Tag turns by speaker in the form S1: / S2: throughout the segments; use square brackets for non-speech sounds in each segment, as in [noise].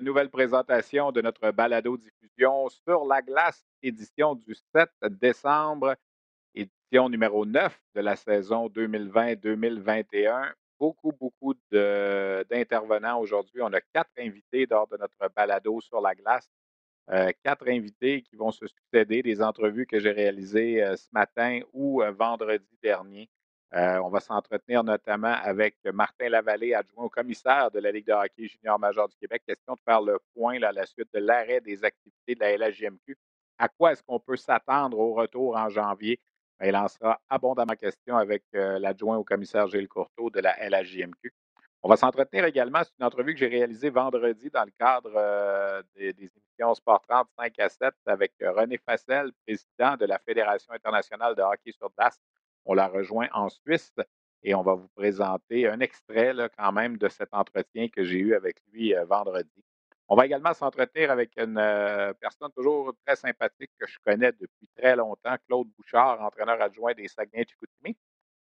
S1: nouvelle présentation de notre balado-diffusion sur la glace, édition du 7 décembre, édition numéro 9 de la saison 2020-2021. Beaucoup, beaucoup d'intervenants aujourd'hui. On a quatre invités lors de notre balado sur la glace. Euh, quatre invités qui vont se succéder, des entrevues que j'ai réalisées euh, ce matin ou euh, vendredi dernier. Euh, on va s'entretenir notamment avec Martin Lavallée, adjoint au commissaire de la Ligue de hockey junior majeur du Québec. Question de faire le point à la suite de l'arrêt des activités de la LHJMQ. À quoi est-ce qu'on peut s'attendre au retour en janvier? Ben, il en sera abondamment question avec euh, l'adjoint au commissaire Gilles Courteau de la LHJMQ. On va s'entretenir également, c'est une entrevue que j'ai réalisée vendredi dans le cadre euh, des, émissions Sport 30 5 à 7 avec René Fassel, président de la Fédération internationale de hockey sur glace on la rejoint en Suisse et on va vous présenter un extrait quand même de cet entretien que j'ai eu avec lui euh, vendredi. On va également s'entretenir avec une euh, personne toujours très sympathique que je connais depuis très longtemps, Claude Bouchard, entraîneur adjoint des Saguenay-Chicoutimi.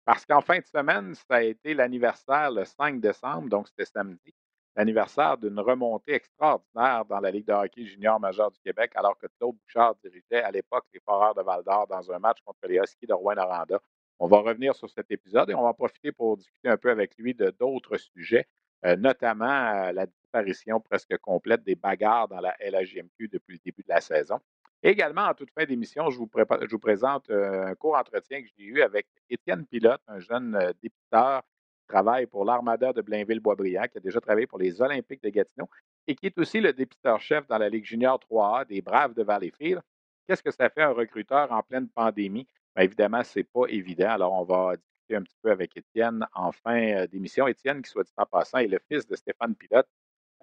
S1: Parce qu'en fin de semaine, ça a été l'anniversaire le 5 décembre, donc c'était samedi, l'anniversaire d'une remontée extraordinaire dans la Ligue de hockey junior majeur du Québec, alors que Claude Bouchard dirigeait à l'époque les Foreurs de Val-d'Or dans un match contre les Huskies de Rouen-Noranda. On va revenir sur cet épisode et on va profiter pour discuter un peu avec lui de d'autres sujets, euh, notamment euh, la disparition presque complète des bagarres dans la LHJMQ depuis le début de la saison. également, en toute fin d'émission, je, je, vous présente euh, un court entretien que j'ai eu avec Étienne Pilote, un jeune députeur qui travaille pour l'Armada de Blainville-Boisbriand, qui a déjà travaillé pour les Olympiques de Gatineau et qui est aussi le députeur-chef dans la Ligue junior 3A des Braves de Valleyfield. Qu'est-ce que ça fait un recruteur en pleine pandémie? Bien, évidemment, ce n'est pas évident. Alors, on va discuter un petit peu avec Étienne en fin euh, d'émission. Étienne, qui soit dit en passant, est le fils de Stéphane Pilote,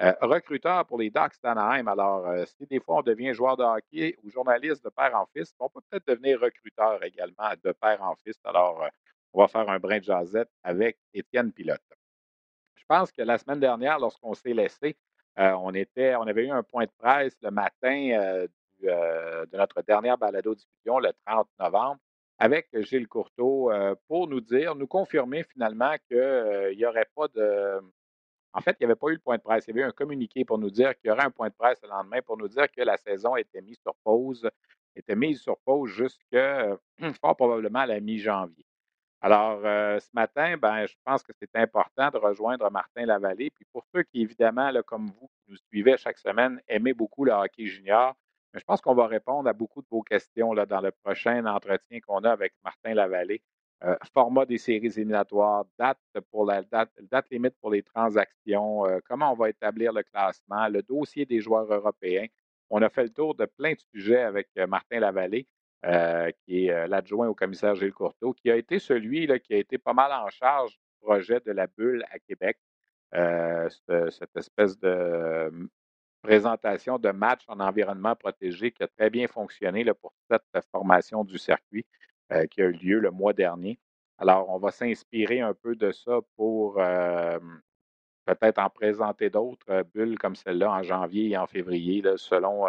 S1: euh, recruteur pour les Ducks d'Anaheim. Alors, euh, si des fois on devient joueur de hockey ou journaliste de père en fils, on peut peut-être devenir recruteur également de père en fils. Alors, on va faire un brin de jazette avec Étienne Pilote. Je pense que la semaine dernière, lorsqu'on s'est laissé, on, était, on avait eu un point de presse le matin de notre dernière balado-diffusion, le 30 novembre avec Gilles Courteau euh, pour nous dire, nous confirmer finalement qu'il euh, n'y aurait pas de. En fait, il n'y avait pas eu le point de presse. Il y avait eu un communiqué pour nous dire qu'il y aurait un point de presse le lendemain pour nous dire que la saison était mise sur pause, était mise sur pause jusqu'à [clears throat] fort probablement à la mi-janvier. Alors, euh, ce matin, ben, je pense que c'est important de rejoindre Martin Lavallée. Puis pour ceux qui, évidemment, là, comme vous, qui nous suivez chaque semaine, aimaient beaucoup le hockey junior, je pense qu'on va répondre à beaucoup de vos questions là, dans le prochain entretien qu'on a avec Martin Lavallée. Euh, format des séries éliminatoires, date limite pour les transactions, euh, comment on va établir le classement, le dossier des joueurs européens. On a fait le tour de plein de sujets avec euh, Martin Lavallée, qui est l'adjoint au commissaire Gilles Courteau, qui a été celui qui a été pas mal en charge du projet de la bulle à Québec. cette, espèce de présentation de match en environnement protégé qui a très bien fonctionné pour cette formation du circuit euh, qui a eu lieu le mois dernier. Alors, on va s'inspirer un peu de ça pour euh, peut-être en présenter d'autres euh, bulles comme celle-là en janvier et en février, selon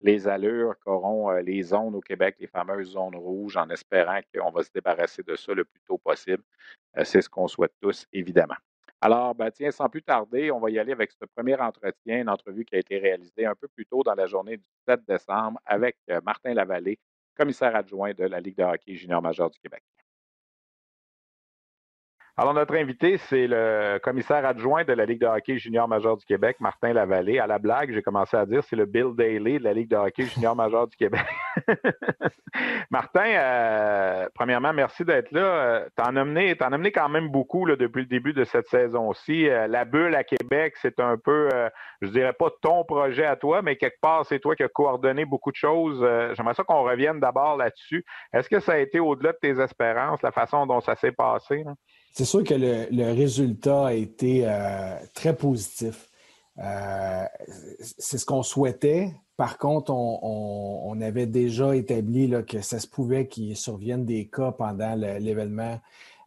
S1: les allures qu'auront les zones au Québec, les fameuses zones rouges, en espérant qu'on va se débarrasser de ça le plus tôt possible. C'est ce qu'on souhaite tous, évidemment. Alors, ben, tiens, sans plus tarder, on va y aller avec ce premier entretien, une entrevue qui a été réalisée un peu plus tôt dans la journée du 7 décembre avec euh, Martin Lavallée, commissaire adjoint de la Ligue de hockey junior majeur du Québec. Alors, notre invité, c'est le commissaire adjoint de la Ligue de hockey junior majeur du Québec, Martin Lavallée. À la blague, j'ai commencé à dire c'est le Bill Daly de la Ligue de hockey junior [laughs] majeur du Québec. [laughs] Martin, euh, premièrement, merci d'être là. Euh, tu en as amené, en amené quand même beaucoup là, depuis le début de cette saison-ci. Euh, la bulle à Québec, c'est un peu, je dirais pas ton projet à toi, mais quelque part, c'est toi qui as coordonné beaucoup de choses. J'aimerais ça qu'on revienne d'abord là-dessus. Est-ce que ça a été au-delà de tes espérances, la façon dont ça s'est passé?
S2: C'est sûr que le, résultat a été très positif. c'est ce qu'on souhaitait. Par contre, on, avait déjà établi que ça se pouvait qu'il survienne des cas pendant l'événement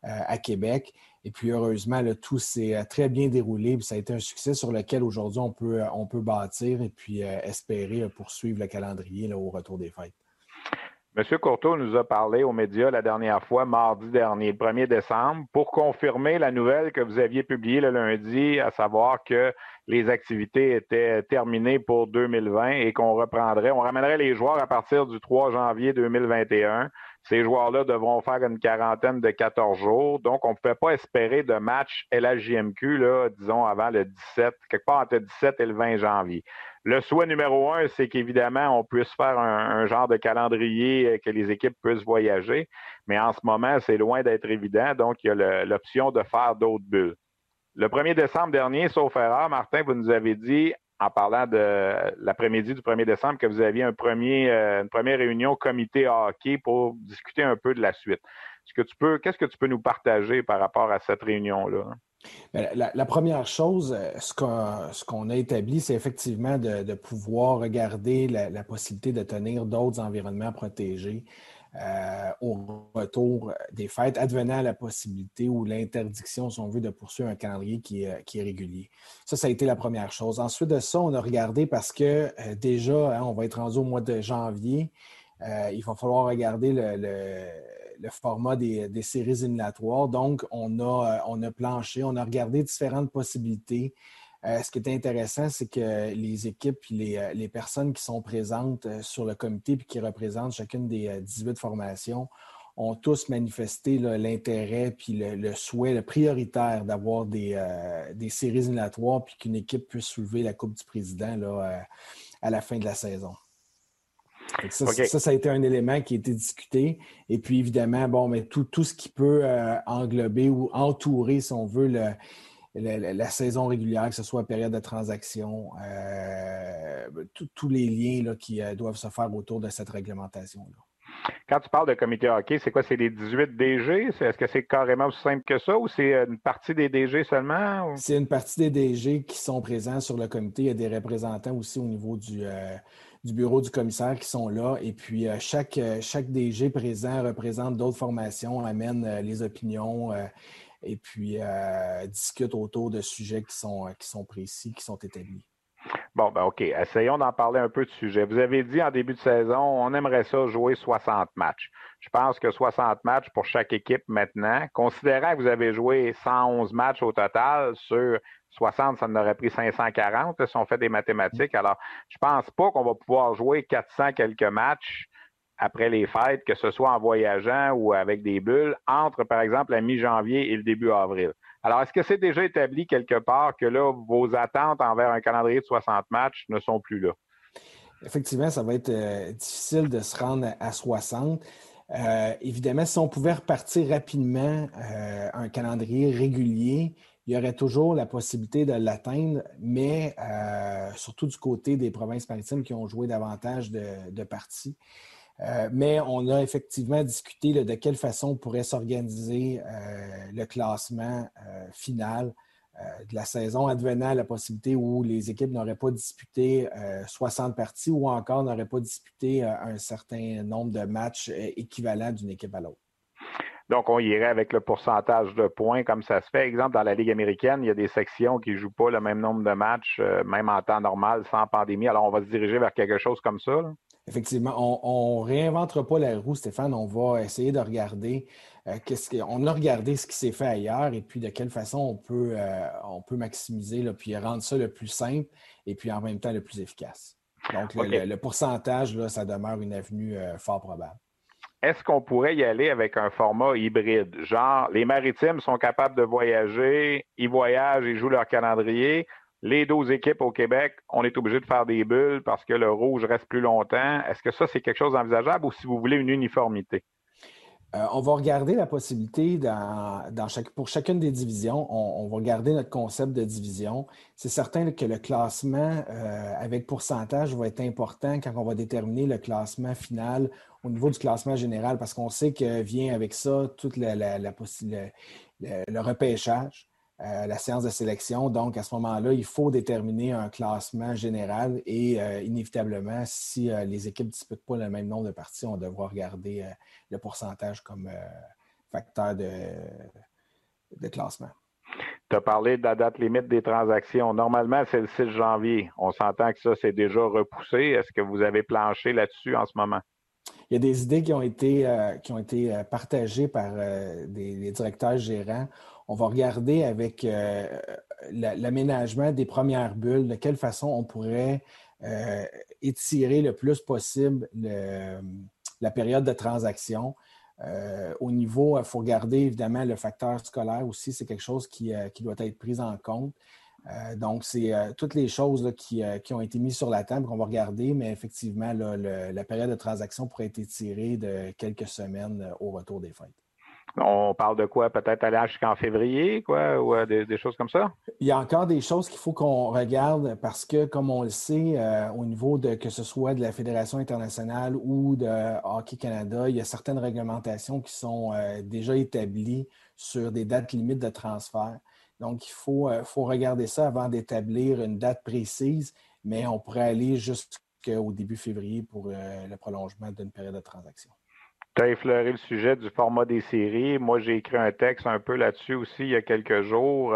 S2: euh, à Québec. Et puis, heureusement, tout s'est euh, très bien déroulé. Ça a été un succès sur lequel aujourd'hui on peut, bâtir et puis euh, espérer poursuivre le calendrier au retour des fêtes.
S1: M. Courteau nous a parlé aux médias la dernière fois, mardi dernier, le 1er décembre, pour confirmer la nouvelle que vous aviez publiée le lundi, à savoir que les activités étaient terminées pour 2020 et qu'on reprendrait, on ramènerait les joueurs à partir du 3 janvier 2021. Ces joueurs-là devront faire une quarantaine de 14 jours. Donc, on ne pouvait pas espérer de match LHJMQ, là, disons, avant le 17, quelque part entre le 17 et le 20 janvier. Le souhait numéro un, c'est qu'évidemment, on puisse faire un, genre de calendrier euh, que les équipes puissent voyager. Mais en ce moment, c'est loin d'être évident. Donc, il y a l'option de faire d'autres bulles. Le 1er décembre dernier, sauf erreur, Martin, vous nous avez dit, en parlant de l'après-midi du 1er décembre, que vous aviez euh, une première réunion comité hockey pour discuter un peu de la suite. Qu'est-ce que tu peux nous partager par rapport à cette réunion-là?
S2: Ben, la, première chose, euh, ce qu'on a établi, c'est effectivement de, pouvoir regarder la, possibilité de tenir d'autres environnements protégés euh, au retour des fêtes, advenant la possibilité ou l'interdiction, si on veut, de poursuivre un calendrier qui est, régulier. Ça, ça a été la première chose. Ensuite de ça, on a regardé parce que euh, déjà, hein, on va être rendu au mois de janvier. il va falloir regarder le format des, séries éliminatoires. Donc, on a, euh, on a planché, on a regardé différentes possibilités. Euh, ce qui est intéressant, c'est que les équipes et euh, les, personnes qui sont présentes sur le comité et qui représentent chacune des 18 formations ont tous manifesté l'intérêt puis le, souhait le prioritaire d'avoir des, des, séries éliminatoires puis qu'une équipe puisse soulever la Coupe du Président là, à la fin de la saison. Ça, ça, a été un élément qui a été discuté. Et puis, évidemment, bon, mais tout, tout ce qui peut euh, englober ou entourer, si on veut, la saison régulière, que ce soit période de transaction, euh, tous les liens là, qui euh, doivent se faire autour de cette réglementation-là.
S1: Quand tu parles de comité hockey, c'est quoi? C'est les 18 DG? Est-ce que c'est carrément aussi simple que ça ou c'est une partie des DG seulement?
S2: C'est une partie des DG qui sont présents sur le comité. Il y a des représentants aussi au niveau du, du bureau du commissaire qui sont là. Et puis, euh, chaque, euh, chaque DG présent représente d'autres formations, amène euh, les opinions et puis discute autour de sujets qui sont, qui sont précis, qui sont établis.
S1: Bon, ben OK. Essayons d'en parler un peu de sujet. Vous avez dit en début de saison, on aimerait ça jouer 60 matchs. Je pense que 60 matchs pour chaque équipe maintenant. Considérant que vous avez joué 111 matchs au total sur 60, ça en aurait pris 540 si on fait des mathématiques. Alors, je pense pas qu'on va pouvoir jouer 400 quelques matchs après les fêtes, que ce soit en voyageant ou avec des bulles, entre, par exemple, la mi-janvier et le début avril. Alors, est-ce que c'est déjà établi quelque part que là, vos attentes envers un calendrier de 60 matchs ne sont plus là?
S2: Effectivement, ça va être euh, difficile de se rendre à 60. Euh, évidemment, si on pouvait repartir rapidement euh, un calendrier régulier, il y aurait toujours la possibilité de l'atteindre, mais surtout du côté des provinces maritimes qui ont joué davantage de, parties. Euh, mais on a effectivement discuté de quelle façon on pourrait s'organiser euh, le classement final de la saison, advenant la possibilité où les équipes n'auraient pas disputé 60 parties ou encore n'auraient pas disputé un certain nombre de matchs équivalents d'une équipe à l'autre.
S1: Donc, on irait avec le pourcentage de points comme ça se fait. Exemple, dans la Ligue américaine, il y a des sections qui ne jouent pas le même nombre de matchs, euh, même en temps normal, sans pandémie. Alors, on va se diriger vers quelque chose comme ça.
S2: Effectivement, on ne réinventera pas la roue, Stéphane. On va essayer de regarder. Euh, qu'est-ce on a regardé ce qui s'est fait ailleurs et puis de quelle façon on peut, euh, on peut maximiser, là, puis rendre ça le plus simple et puis en même temps le plus efficace. Donc, le, pourcentage, là, ça demeure une avenue fort probable
S1: est-ce qu'on pourrait y aller avec un format hybride? Genre, les maritimes sont capables de voyager, ils voyagent, ils jouent leur calendrier. Les 12 équipes au Québec, on est obligé de faire des bulles parce que le rouge reste plus longtemps. Est-ce que ça, c'est quelque chose d'envisageable ou si vous voulez une uniformité?
S2: Euh, on va regarder la possibilité dans, pour chacune des divisions. On, va regarder notre concept de division. C'est certain que le classement euh, avec pourcentage va être important quand on va déterminer le classement final au niveau du classement général parce qu'on sait que vient avec ça toute la, la, le repêchage. Euh, la séance de sélection. Donc, à ce moment-là, il faut déterminer un classement général et euh, inévitablement, si euh, les équipes ne disputent pas le même nombre de parties, on devra regarder le pourcentage comme facteur de, de classement.
S1: Tu as parlé de la date limite des transactions. Normalement, c'est le 6 janvier. On s'entend que ça, c'est déjà repoussé. Est-ce que vous avez planché là-dessus en ce moment?
S2: Il y a des idées qui ont été, qui ont été partagées par des, directeurs gérants on va regarder avec euh, l'aménagement des premières bulles, de quelle façon on pourrait euh, étirer le plus possible la période de transaction. Euh, au niveau, il faut regarder évidemment le facteur scolaire aussi, c'est quelque chose qui, doit être pris en compte. donc, c'est toutes les choses qui, ont été mises sur la table qu'on va regarder, mais effectivement, la période de transaction pourrait être étirée de quelques semaines au retour des fêtes.
S1: On parle de quoi? Peut-être aller jusqu'en février, quoi, ou euh, des, choses comme ça?
S2: Il y a encore des choses qu'il faut qu'on regarde parce que, comme on le sait, euh, au niveau de que ce soit de la Fédération internationale ou de Hockey Canada, il y a certaines réglementations qui sont euh, déjà établies sur des dates limites de transfert. Donc, il faut, faut regarder ça avant d'établir une date précise, mais on pourrait aller jusqu'au début février pour le prolongement d'une période de transaction.
S1: Tu as effleuré le sujet du format des séries. Moi, j'ai écrit un texte un peu là-dessus aussi il y a quelques jours.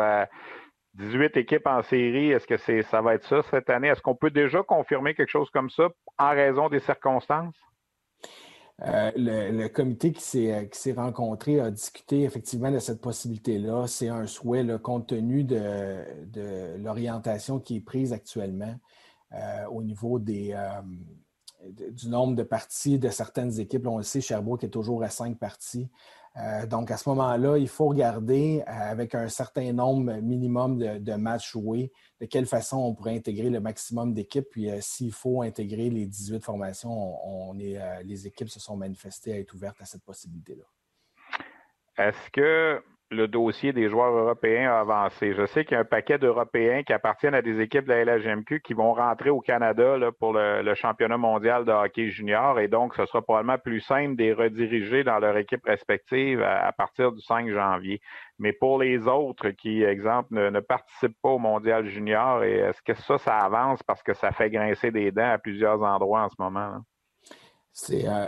S1: 18 équipes en série, est-ce que c'est ça va être ça cette année? Est-ce qu'on peut déjà confirmer quelque chose comme ça en raison des circonstances?
S2: Euh, le, comité qui s'est rencontré a discuté effectivement de cette possibilité-là. C'est un souhait compte tenu de, l'orientation qui est prise actuellement euh, au niveau des, euh, du nombre de parties de certaines équipes. on le sait, Sherbrooke est toujours à cinq parties. Euh, donc, à ce moment-là, il faut regarder euh, avec un certain nombre minimum de, matchs joués, de quelle façon on pourrait intégrer le maximum d'équipes. Puis, euh, s'il faut intégrer les 18 formations, on, les équipes se sont manifestées à être ouvertes à cette possibilité-là.
S1: Est-ce que le dossier des joueurs européens a avancé. Je sais qu'il y a un paquet d'Européens qui appartiennent à des équipes de la LHMQ qui vont rentrer au Canada pour le, championnat mondial de hockey junior et donc ce sera probablement plus simple de les rediriger dans leur équipe respective à, partir du 5 janvier. Mais pour les autres qui, exemple, ne, participent pas au mondial junior, est-ce que ça, ça avance parce que ça fait grincer des dents à plusieurs endroits en ce moment?
S2: C'est euh,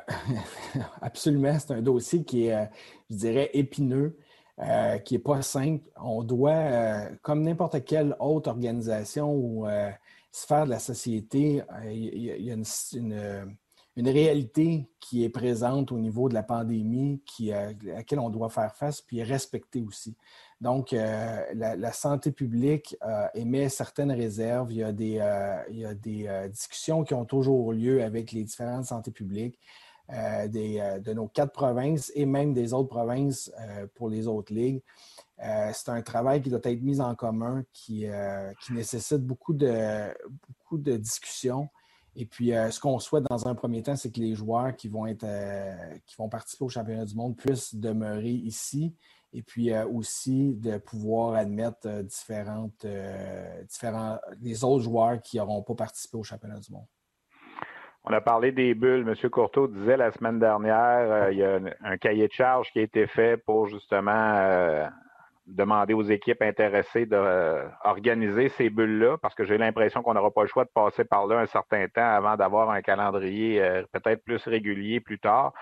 S2: [laughs] absolument, c'est un dossier qui est, euh, je dirais, épineux. Euh, qui n'est pas simple. On doit, euh, comme n'importe quelle autre organisation ou euh, sphère de la société, il y, a une, réalité qui est présente au niveau de la pandémie à laquelle on doit faire face, puis respecter aussi. Donc, la, santé publique émet certaines réserves. Il y a des, il y a des discussions qui ont toujours lieu avec les différentes santé publiques. Euh, euh, de nos quatre provinces et même des autres provinces euh, pour les autres ligues. c'est un travail qui doit être mis en commun, qui, nécessite beaucoup de, beaucoup de discussions. Et puis, ce qu'on souhaite dans un premier temps, c'est que les joueurs qui vont, être, qui vont participer au championnat du monde puissent demeurer ici et puis aussi de pouvoir admettre différentes, différents, les autres joueurs qui n'auront pas participé au championnat du monde.
S1: On a parlé des bulles. M. Courteau disait la semaine dernière, euh, il y a un, cahier de charge qui a été fait pour justement euh, demander aux équipes intéressées d'organiser ces bulles-là, parce que j'ai l'impression qu'on n'aura pas le choix de passer par là un certain temps avant d'avoir un calendrier euh, peut-être plus régulier plus tard.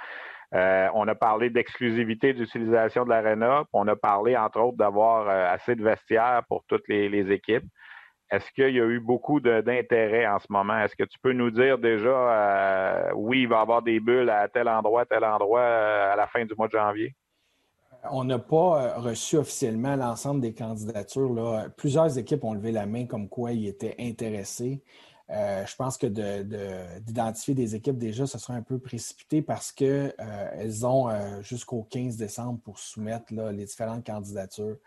S1: on a parlé d'exclusivité d'utilisation de l'aréna. On a parlé, entre autres, d'avoir assez de vestiaires pour toutes les équipes. Est-ce qu'il y a eu beaucoup d'intérêt en ce moment? Est-ce que tu peux nous dire déjà, euh, oui, il va y avoir des bulles à tel endroit, tel endroit euh, à la fin du mois de janvier?
S2: On n'a pas euh, reçu officiellement l'ensemble des candidatures. Plusieurs équipes ont levé la main comme quoi ils étaient intéressés. Je pense que d'identifier des équipes déjà, ce serait un peu précipité parce qu'elles ont jusqu'au 15 décembre pour soumettre les différentes candidatures.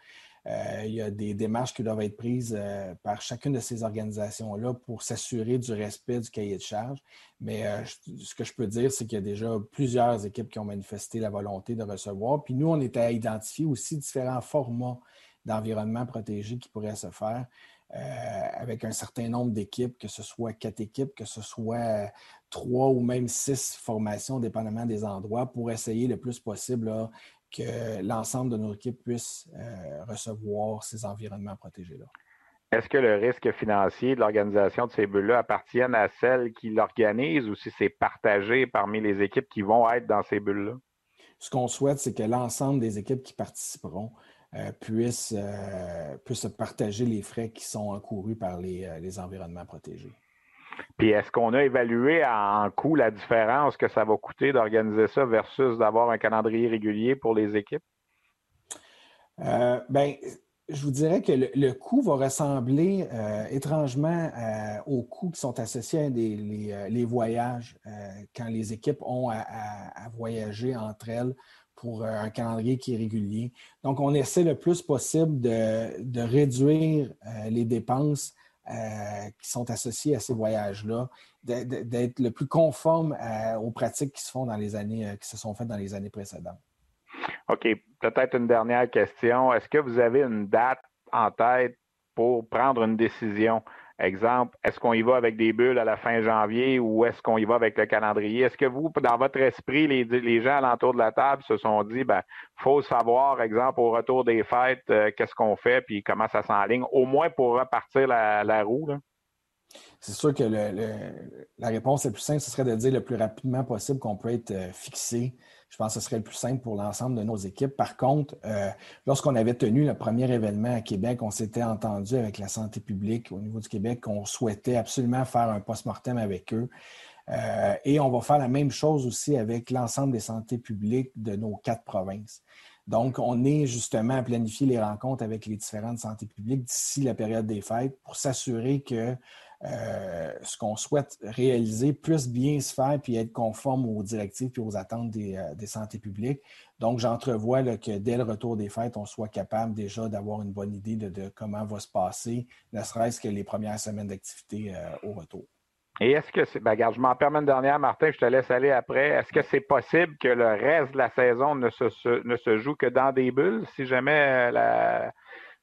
S2: Il y a des démarches qui doivent être prises par chacune de ces organisations-là pour s'assurer du respect du cahier de charge. Mais ce que je peux dire, c'est qu'il y a déjà plusieurs équipes qui ont manifesté la volonté de recevoir. Puis nous, on était à identifier aussi différents formats d'environnement protégé qui pourraient se faire. Euh, avec un certain nombre d'équipes, que ce soit quatre équipes, que ce soit euh, trois ou même six formations, dépendamment des endroits, pour essayer le plus possible que l'ensemble de nos équipes puissent euh, recevoir ces environnements protégés-là.
S1: Est-ce que le risque financier de l'organisation de ces bulles-là appartiennent à celles qui l'organisent ou si c'est partagé parmi les équipes qui vont être dans ces bulles-là?
S2: Ce qu'on souhaite, c'est que l'ensemble des équipes qui participeront euh, puissent, euh, puissent, partager les frais qui sont encourus par les, les environnements protégés.
S1: Puis est-ce qu'on a évalué en coût la différence que ça va coûter d'organiser ça versus d'avoir un calendrier régulier pour les équipes?
S2: ben, je vous dirais que le, coût va ressembler étrangement aux coûts qui sont associés à les, les, voyages quand les équipes ont à, voyager entre elles pour euh, un calendrier qui est régulier. Donc, on essaie le plus possible de, réduire euh, les dépenses euh, qui sont associées à ces voyages-là, d'être le plus conforme aux pratiques qui se font dans les années, qui se sont faites dans les années précédentes.
S1: OK. Peut-être une dernière question. Est-ce que vous avez une date en tête pour prendre une décision? Exemple, est-ce qu'on y va avec des bulles à la fin janvier ou est-ce qu'on y va avec le calendrier? Est-ce que vous, dans votre esprit, les, les gens alentour de la table se sont dit, ben, faut savoir, exemple, au retour des fêtes, euh, qu'est-ce qu'on fait puis comment ça s'enligne, au moins pour repartir la, roue?
S2: C'est sûr que la réponse la plus simple, ce serait de dire le plus rapidement possible qu'on peut être euh, fixé je pense que ce serait le plus simple pour l'ensemble de nos équipes. Par contre, euh, lorsqu'on avait tenu le premier événement à Québec, on s'était entendu avec la santé publique au niveau du Québec qu'on souhaitait absolument faire un post-mortem avec eux. Euh, et on va faire la même chose aussi avec l'ensemble des santé publiques de nos quatre provinces. Donc, on est justement à planifier les rencontres avec les différentes santé publiques d'ici la période des fêtes pour s'assurer que euh, ce qu'on souhaite réaliser puisse bien se faire puis être conforme aux directives et aux attentes des, euh, santé publiques. Donc, j'entrevois que dès le retour des fêtes, on soit capable déjà d'avoir une bonne idée de, comment va se passer, ne serait-ce que les premières semaines d'activité euh, au retour.
S1: Et est-ce que c'est. Ben, je m'en permets une dernière, Martin, je te laisse aller après. Est-ce que c'est possible que le reste de la saison ne se, ne se joue que dans des bulles si jamais la,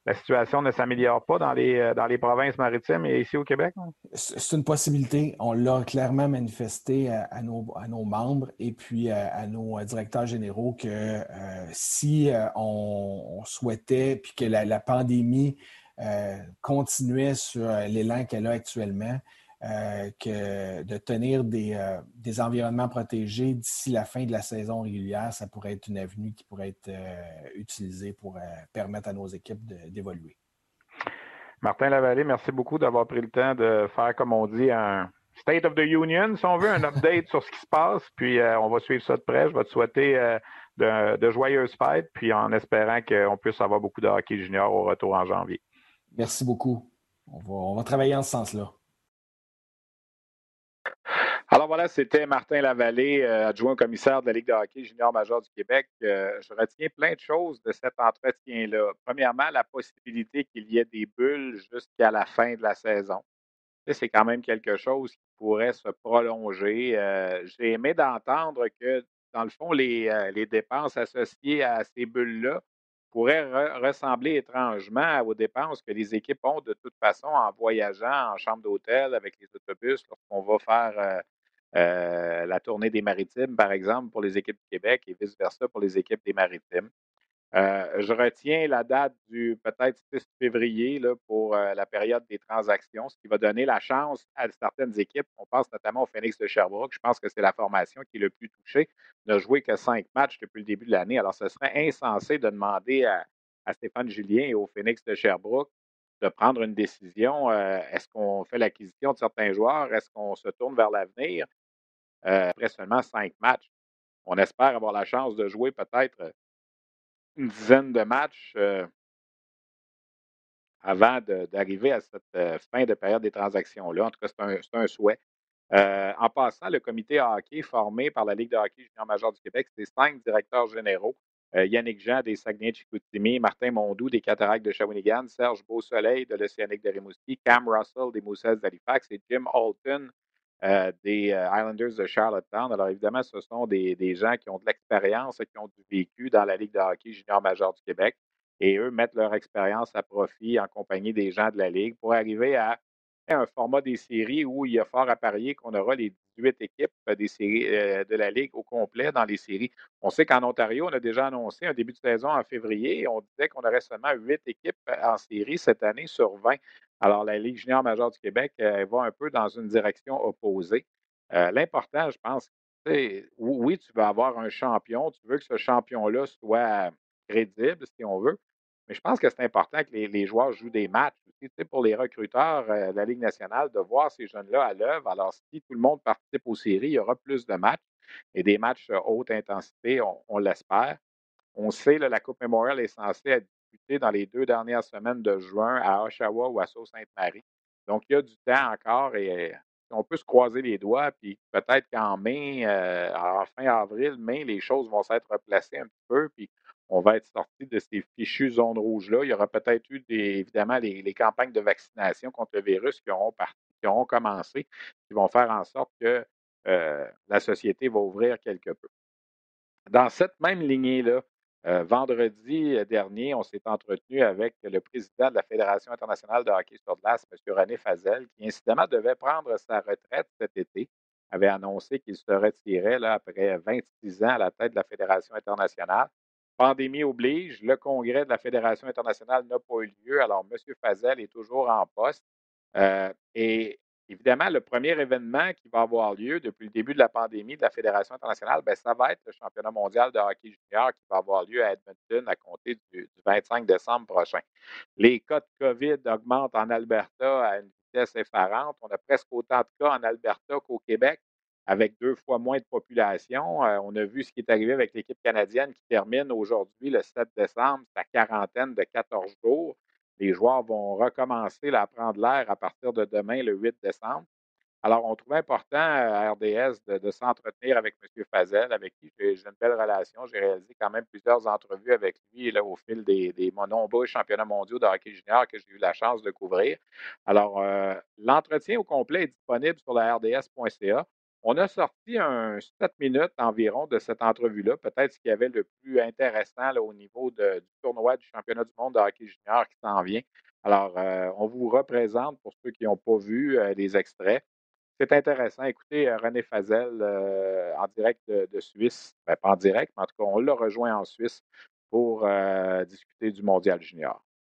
S1: la situation ne s'améliore pas dans les, euh, dans les provinces maritimes et ici au Québec?
S2: C'est une possibilité. On l'a clairement manifesté à, nos, à, nos, membres et puis à, nos directeurs généraux que euh, si euh, on, souhaitait, puis que la, pandémie continuait sur l'élan qu'elle a actuellement, euh, que de tenir euh, des, environnements protégés d'ici la fin de la saison régulière, ça pourrait être une avenue qui pourrait être euh, utilisée pour permettre à nos équipes d'évoluer.
S1: Martin Lavallée, merci beaucoup d'avoir pris le temps de faire, comme on dit, un State of the Union, si on veut, un update [laughs] sur ce qui se passe. Puis on va suivre ça de près. Je vais te souhaiter de, joyeuses fêtes, puis en espérant qu'on puisse avoir beaucoup de hockey junior au retour en janvier.
S2: Merci beaucoup. on va travailler en ce sens-là.
S1: Alors voilà, c'était Martin Lavallée, euh, adjoint commissaire de la Ligue de hockey junior major du Québec. Euh, je retiens plein de choses de cet entretien-là. Premièrement, la possibilité qu'il y ait des bulles jusqu'à la fin de la saison. C'est quand même quelque chose qui pourrait se prolonger. Euh, j'ai aimé d'entendre que, dans le fond, les, les dépenses associées à ces bulles-là pourraient ressembler étrangement aux dépenses que les équipes ont de toute façon en voyageant en chambre d'hôtel avec les autobus lorsqu'on va faire euh, la tournée des maritimes, par exemple, pour les équipes du Québec et vice-versa pour les équipes des maritimes. Euh, je retiens la date du peut-être 6 février pour euh, la période des transactions, ce qui va donner la chance à certaines équipes. On pense notamment au Phoenix de Sherbrooke. Je pense que c'est la formation qui est le plus touchée. Ne jouer que cinq matchs depuis le début de l'année. Alors, ce serait insensé de demander à, Stéphane Julien et au Phoenix de Sherbrooke de prendre une décision. Est-ce qu'on fait l'acquisition de certains joueurs? Est-ce qu'on se tourne vers l'avenir? Euh, après seulement cinq matchs. On espère avoir la chance de jouer peut-être euh, une dizaine de matchs euh, avant d'arriver à cette fin de période des transactions-là. En tout cas, c'est un, souhait. en passant, le comité hockey formé par la Ligue de hockey junior major du Québec, c'est cinq directeurs généraux. Yannick Jean des Saguenay-Chicoutimi, Martin Mondou des Cataractes de Shawinigan, Serge Beausoleil de l'Océanique de Rimouski, Cam Russell des Moussets d'Halifax et Jim Alton des euh, Islanders de Charlottetown. Alors, évidemment, ce sont des, gens qui ont de l'expérience et qui ont du vécu dans la Ligue de hockey junior major du Québec. Et eux mettent leur expérience à profit en compagnie des gens de la Ligue pour arriver à un format des séries où il y a fort à parier qu'on aura les 18 équipes euh, des séries de la Ligue au complet dans les séries. On sait qu'en Ontario, on a déjà annoncé un début de saison en février. On disait qu'on aurait seulement 8 équipes en série cette année sur 20. Alors, la Ligue junior majeure du Québec euh, va un peu dans une direction opposée. Euh, l'important, je pense, c'est oui, tu veux avoir un champion, tu veux que ce champion-là soit crédible, si on veut, mais je pense que c'est important que les, joueurs jouent des matchs aussi. pour les recruteurs euh, de la Ligue nationale, de voir ces jeunes-là à l'œuvre. Alors, si tout le monde participe aux séries, il y aura plus de matchs et des matchs haute intensité, on, l'espère. On sait, que la Coupe Memorial est censée être dans les deux dernières semaines de juin à Oshawa ou à Sault-Sainte-Marie. Donc, il y a du temps encore et on peut se croiser les doigts, puis peut-être qu'en mai, euh, en fin avril, mai, les choses vont s'être replacées un petit peu, puis on va être sorti de ces fichues zones rouges-là. Il y aura peut-être eu, évidemment, les, campagnes de vaccination contre le virus qui auront, qui auront commencé, qui vont faire en sorte que euh, la société va ouvrir quelque peu. Dans cette même lignée-là, euh, vendredi euh, dernier, on s'est entretenu avec le président de la Fédération internationale de hockey sur glace, M. René Fazel, qui incidemment devait prendre sa retraite cet été, avait annoncé qu'il se retirait après 26 ans à la tête de la Fédération internationale. Pandémie oblige, le congrès de la Fédération internationale n'a pas eu lieu, alors M. Fazel est toujours en poste. Euh, Évidemment, le premier événement qui va avoir lieu depuis le début de la pandémie de la Fédération internationale, bien, ça va être le championnat mondial de hockey junior qui va avoir lieu à Edmonton à compter du, 25 décembre prochain. Les cas de COVID augmentent en Alberta à une vitesse effarante. On a presque autant de cas en Alberta qu'au Québec, avec deux fois moins de population. Euh, on a vu ce qui est arrivé avec l'équipe canadienne qui termine aujourd'hui, le 7 décembre, sa quarantaine de 14 jours les joueurs vont recommencer à prendre l'air à partir de demain, le 8 décembre. Alors, on trouve important à RDS de, s'entretenir avec M. Fazel, avec qui j'ai une belle relation. J'ai réalisé quand même plusieurs entrevues avec lui au fil des, des nombreux championnats mondiaux de hockey junior que j'ai eu la chance de couvrir. Alors, euh, l'entretien au complet est disponible sur la RDS.ca. On a sorti un 7 minutes environ de cette entrevue-là, peut-être ce qui avait le plus intéressant au niveau du tournoi du championnat du monde de hockey junior qui s'en vient. Alors, euh, on vous représente pour ceux qui n'ont pas vu euh, les extraits. C'est intéressant. Écoutez, euh, René Fazel en direct de, Suisse, ben, pas en direct, mais en tout cas, on l'a rejoint en Suisse pour discuter du mondial junior.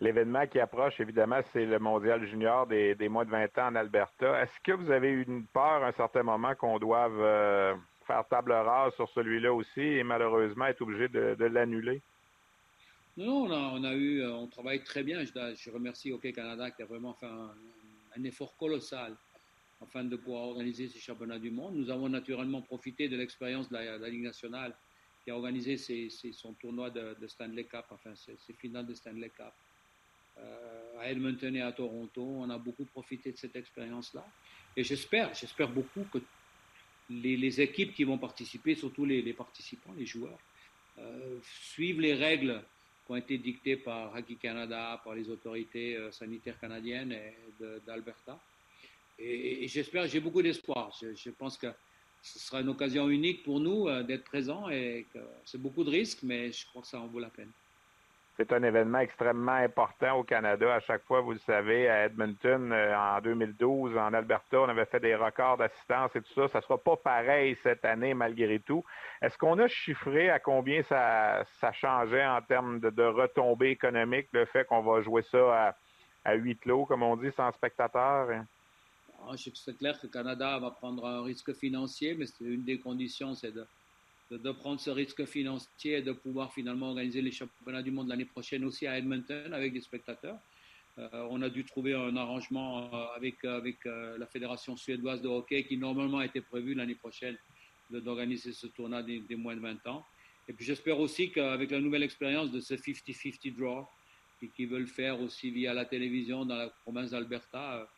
S1: L'événement qui approche, évidemment, c'est le mondial junior des, des, moins de 20 ans en Alberta. Est-ce que vous avez eu une peur à un certain moment qu'on doive euh, faire table rase sur celui-là aussi et malheureusement être obligé de, l'annuler?
S3: Non, on a, eu, euh, on travaille très bien. Je, remercie Hockey Canada qui a vraiment fait un, effort colossal afin de pouvoir organiser ces championnats du monde. Nous avons naturellement profité de l'expérience de, la Ligue nationale qui a organisé son tournoi de, Stanley Cup, enfin ses, finales de Stanley Cup à Edmonton et à Toronto. On a beaucoup profité de cette expérience-là. Et j'espère, j'espère beaucoup que les, équipes qui vont participer, surtout les, participants, les joueurs, euh, suivent les règles qui ont été dictées par Hockey Canada, par les autorités euh, sanitaires canadiennes et d'Alberta. Et, j'espère, j'ai beaucoup d'espoir. Je, pense que ce sera une occasion unique pour nous d'être présents et que c'est beaucoup de risques, mais je crois que ça en vaut la peine.
S1: C'est un événement extrêmement important au Canada. À chaque fois, vous le savez, à Edmonton, euh, en 2012, en Alberta, on avait fait des records d'assistance et tout ça. Ça sera pas pareil cette année, malgré tout. Est-ce qu'on a chiffré à combien ça, changeait en termes de, retombées économiques, le fait qu'on va jouer ça à, huit lots, comme on dit, sans spectateurs?
S3: Ah, c'est clair que le Canada va prendre un risque financier, mais c'est une des conditions, c'est de de, prendre ce risque financier et de pouvoir finalement organiser les championnats du monde l'année prochaine aussi à Edmonton avec des spectateurs. Euh, on a dû trouver un arrangement euh, avec, avec euh, la Fédération suédoise de hockey qui normalement était prévu l'année prochaine d'organiser ce tournoi des, moins de 20 ans. Et puis j'espère aussi qu'avec la nouvelle expérience de ce 50-50 draw, qui veulent faire aussi via la télévision dans la province d'Alberta,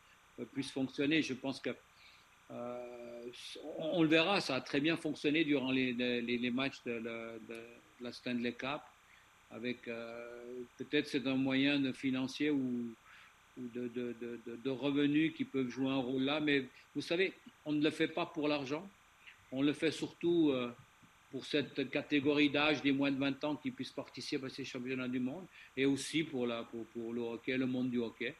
S3: puisse fonctionner. Je pense que euh, on, le verra, ça a très bien fonctionné durant les, matchs de, la Stanley Cup. Avec euh, peut-être c'est un moyen financier ou, de, revenus qui peuvent jouer un rôle là. Mais vous savez, on ne le fait pas pour l'argent. On le fait surtout euh, pour cette catégorie d'âge des moins de 20 ans qui puissent participer à ces championnats du monde et aussi pour, pour le hockey, le monde du hockey.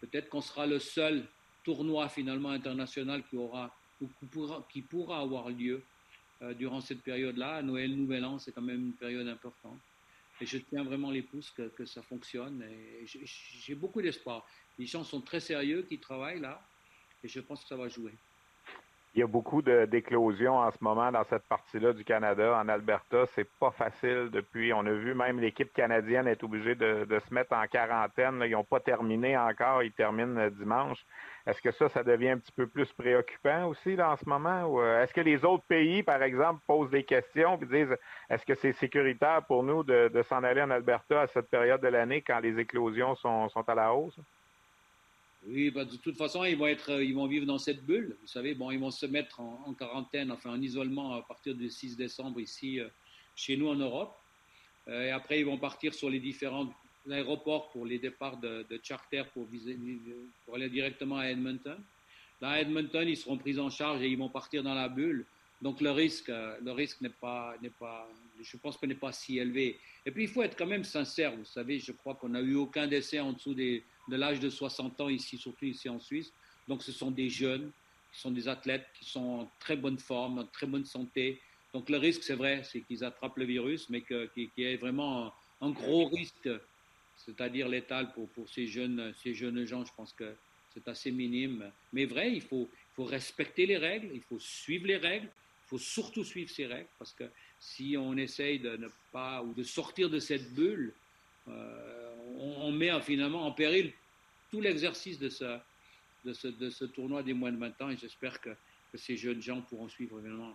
S3: Peut-être qu'on sera le seul tournoi finalement international qui aura qui pourra, qui pourra avoir lieu euh, durant cette période-là. Noël, Nouvel An, c'est quand même une période importante. Et je tiens vraiment les pouces que, que ça fonctionne. J'ai beaucoup d'espoir. Les gens sont très sérieux qui travaillent là. Et je pense que ça va jouer.
S1: Il y a beaucoup d'éclosions en ce moment dans cette partie-là du Canada. En Alberta, c'est pas facile depuis. On a vu même l'équipe canadienne être obligée de, de, se mettre en quarantaine. Ils n'ont pas terminé encore. Ils terminent dimanche. Est-ce que ça, ça devient un petit peu plus préoccupant aussi là, en ce moment? Euh, est-ce que les autres pays, par exemple, posent des questions et disent est-ce que c'est sécuritaire pour nous de, de s'en aller en Alberta à cette période de l'année quand les éclosions sont, sont à la hausse?
S3: Oui, bah, de toute façon, ils vont être, euh, ils vont vivre dans cette bulle. Vous savez, bon, ils vont se mettre en, quarantaine, enfin en isolement à partir du 6 décembre ici, euh, chez nous en Europe. Et après, ils vont partir sur les différents aéroports pour les départs de, charter pour, aller directement à Edmonton. Là, à Edmonton, ils seront pris en charge et ils vont partir dans la bulle. Donc le risque, le risque n'est pas, n'est pas, je pense que n'est pas si élevé. Et puis il faut être quand même sincère. Vous savez, je crois qu'on n'a eu aucun décès en dessous des, de l'âge de 60 ans ici, surtout ici en Suisse. Donc ce sont des jeunes, qui sont des athlètes qui sont en très bonne forme, en très bonne santé. Donc le risque, c'est vrai, c'est qu'ils attrapent le virus, mais qu'il y ait vraiment un, gros risque, c'est-à-dire létal pour, ces jeunes, gens. Je pense que c'est assez minime. Mais vrai, il faut, il respecter les règles, il faut suivre les règles faut surtout suivre ces règles parce que si on essaye de ne pas ou de sortir de cette bulle, euh, on, met finalement en péril tout l'exercice de ce, tournoi des moins de 20 ans et j'espère que, que, ces jeunes gens pourront suivre, évidemment,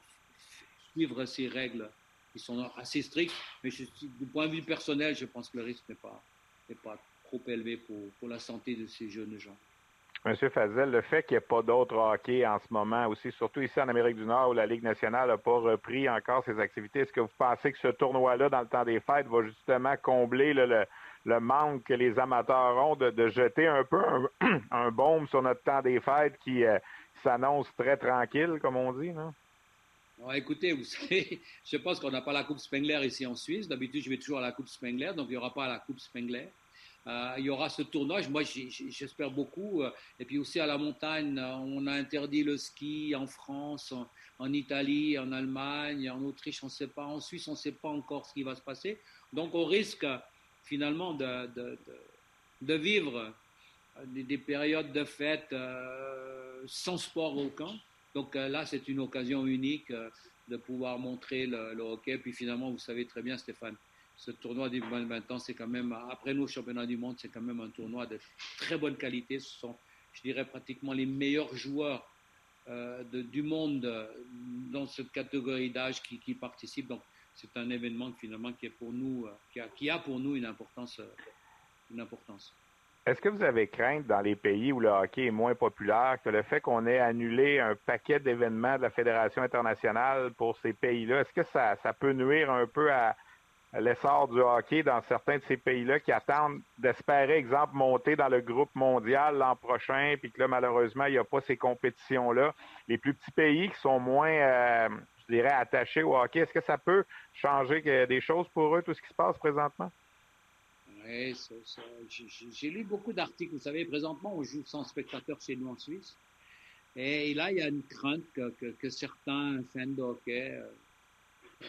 S3: suivre ces règles qui sont assez strictes. Mais du point de vue personnel, je pense que le risque n'est pas, n'est pas trop élevé pour, la santé de ces jeunes gens.
S1: Monsieur Fazel, le fait qu'il n'y ait pas d'autres hockey en ce moment aussi, surtout ici en Amérique du Nord où la Ligue nationale n'a pas repris encore ses activités, est-ce que vous pensez que ce tournoi-là, dans le temps des fêtes, va justement combler le, manque que les amateurs ont de, jeter un peu un, [clears throat] un, baume sur notre temps des fêtes qui euh, s'annonce très tranquille, comme on dit, non?
S3: Écoutez, vous savez, [laughs] je pense qu'on n'a pas la Coupe Spengler ici en Suisse. D'habitude, je vais toujours à la Coupe Spengler, donc il n'y aura pas la Coupe Spengler. Euh, il y aura ce tournoi. Moi, j'espère beaucoup. Euh, et puis aussi à la montagne, euh, on a interdit le ski en France, en, Italie, en Allemagne, en Autriche, on ne sait pas. En Suisse, on ne sait pas encore ce qui va se passer. Donc, on risque finalement de, de, vivre des, périodes de fête sans sport aucun. Donc là, c'est une occasion unique de pouvoir montrer le, hockey. Puis finalement, vous savez très bien, Stéphane, ce tournoi du 20 ans, c'est quand même, après nos championnats du monde, c'est quand même un tournoi de très bonne qualité. Ce sont, je dirais, pratiquement les meilleurs joueurs euh, du monde euh, dans cette catégorie d'âge qui, participent. Donc, c'est un événement finalement qui est pour euh, a, qui a pour nous une importance. une importance.
S1: Est-ce que vous avez crainte dans les pays où le hockey est moins populaire que le fait qu'on ait annulé un paquet d'événements de la Fédération internationale pour ces pays-là, est-ce que ça, peut nuire un peu à, l'essor du hockey dans certains de ces pays-là qui attendent d'espérer, exemple, monter dans le groupe mondial l'an prochain, puis que là, malheureusement, il n'y a pas ces compétitions-là? Les plus petits pays qui sont moins, euh, je dirais, attachés au hockey, est-ce que ça peut changer des choses pour eux, tout ce qui se passe présentement?
S3: J'ai lu beaucoup d'articles. Vous savez, présentement, on joue sans spectateurs chez nous en Suisse. Et là, il y a une crainte que, certains fans de hockey euh, euh,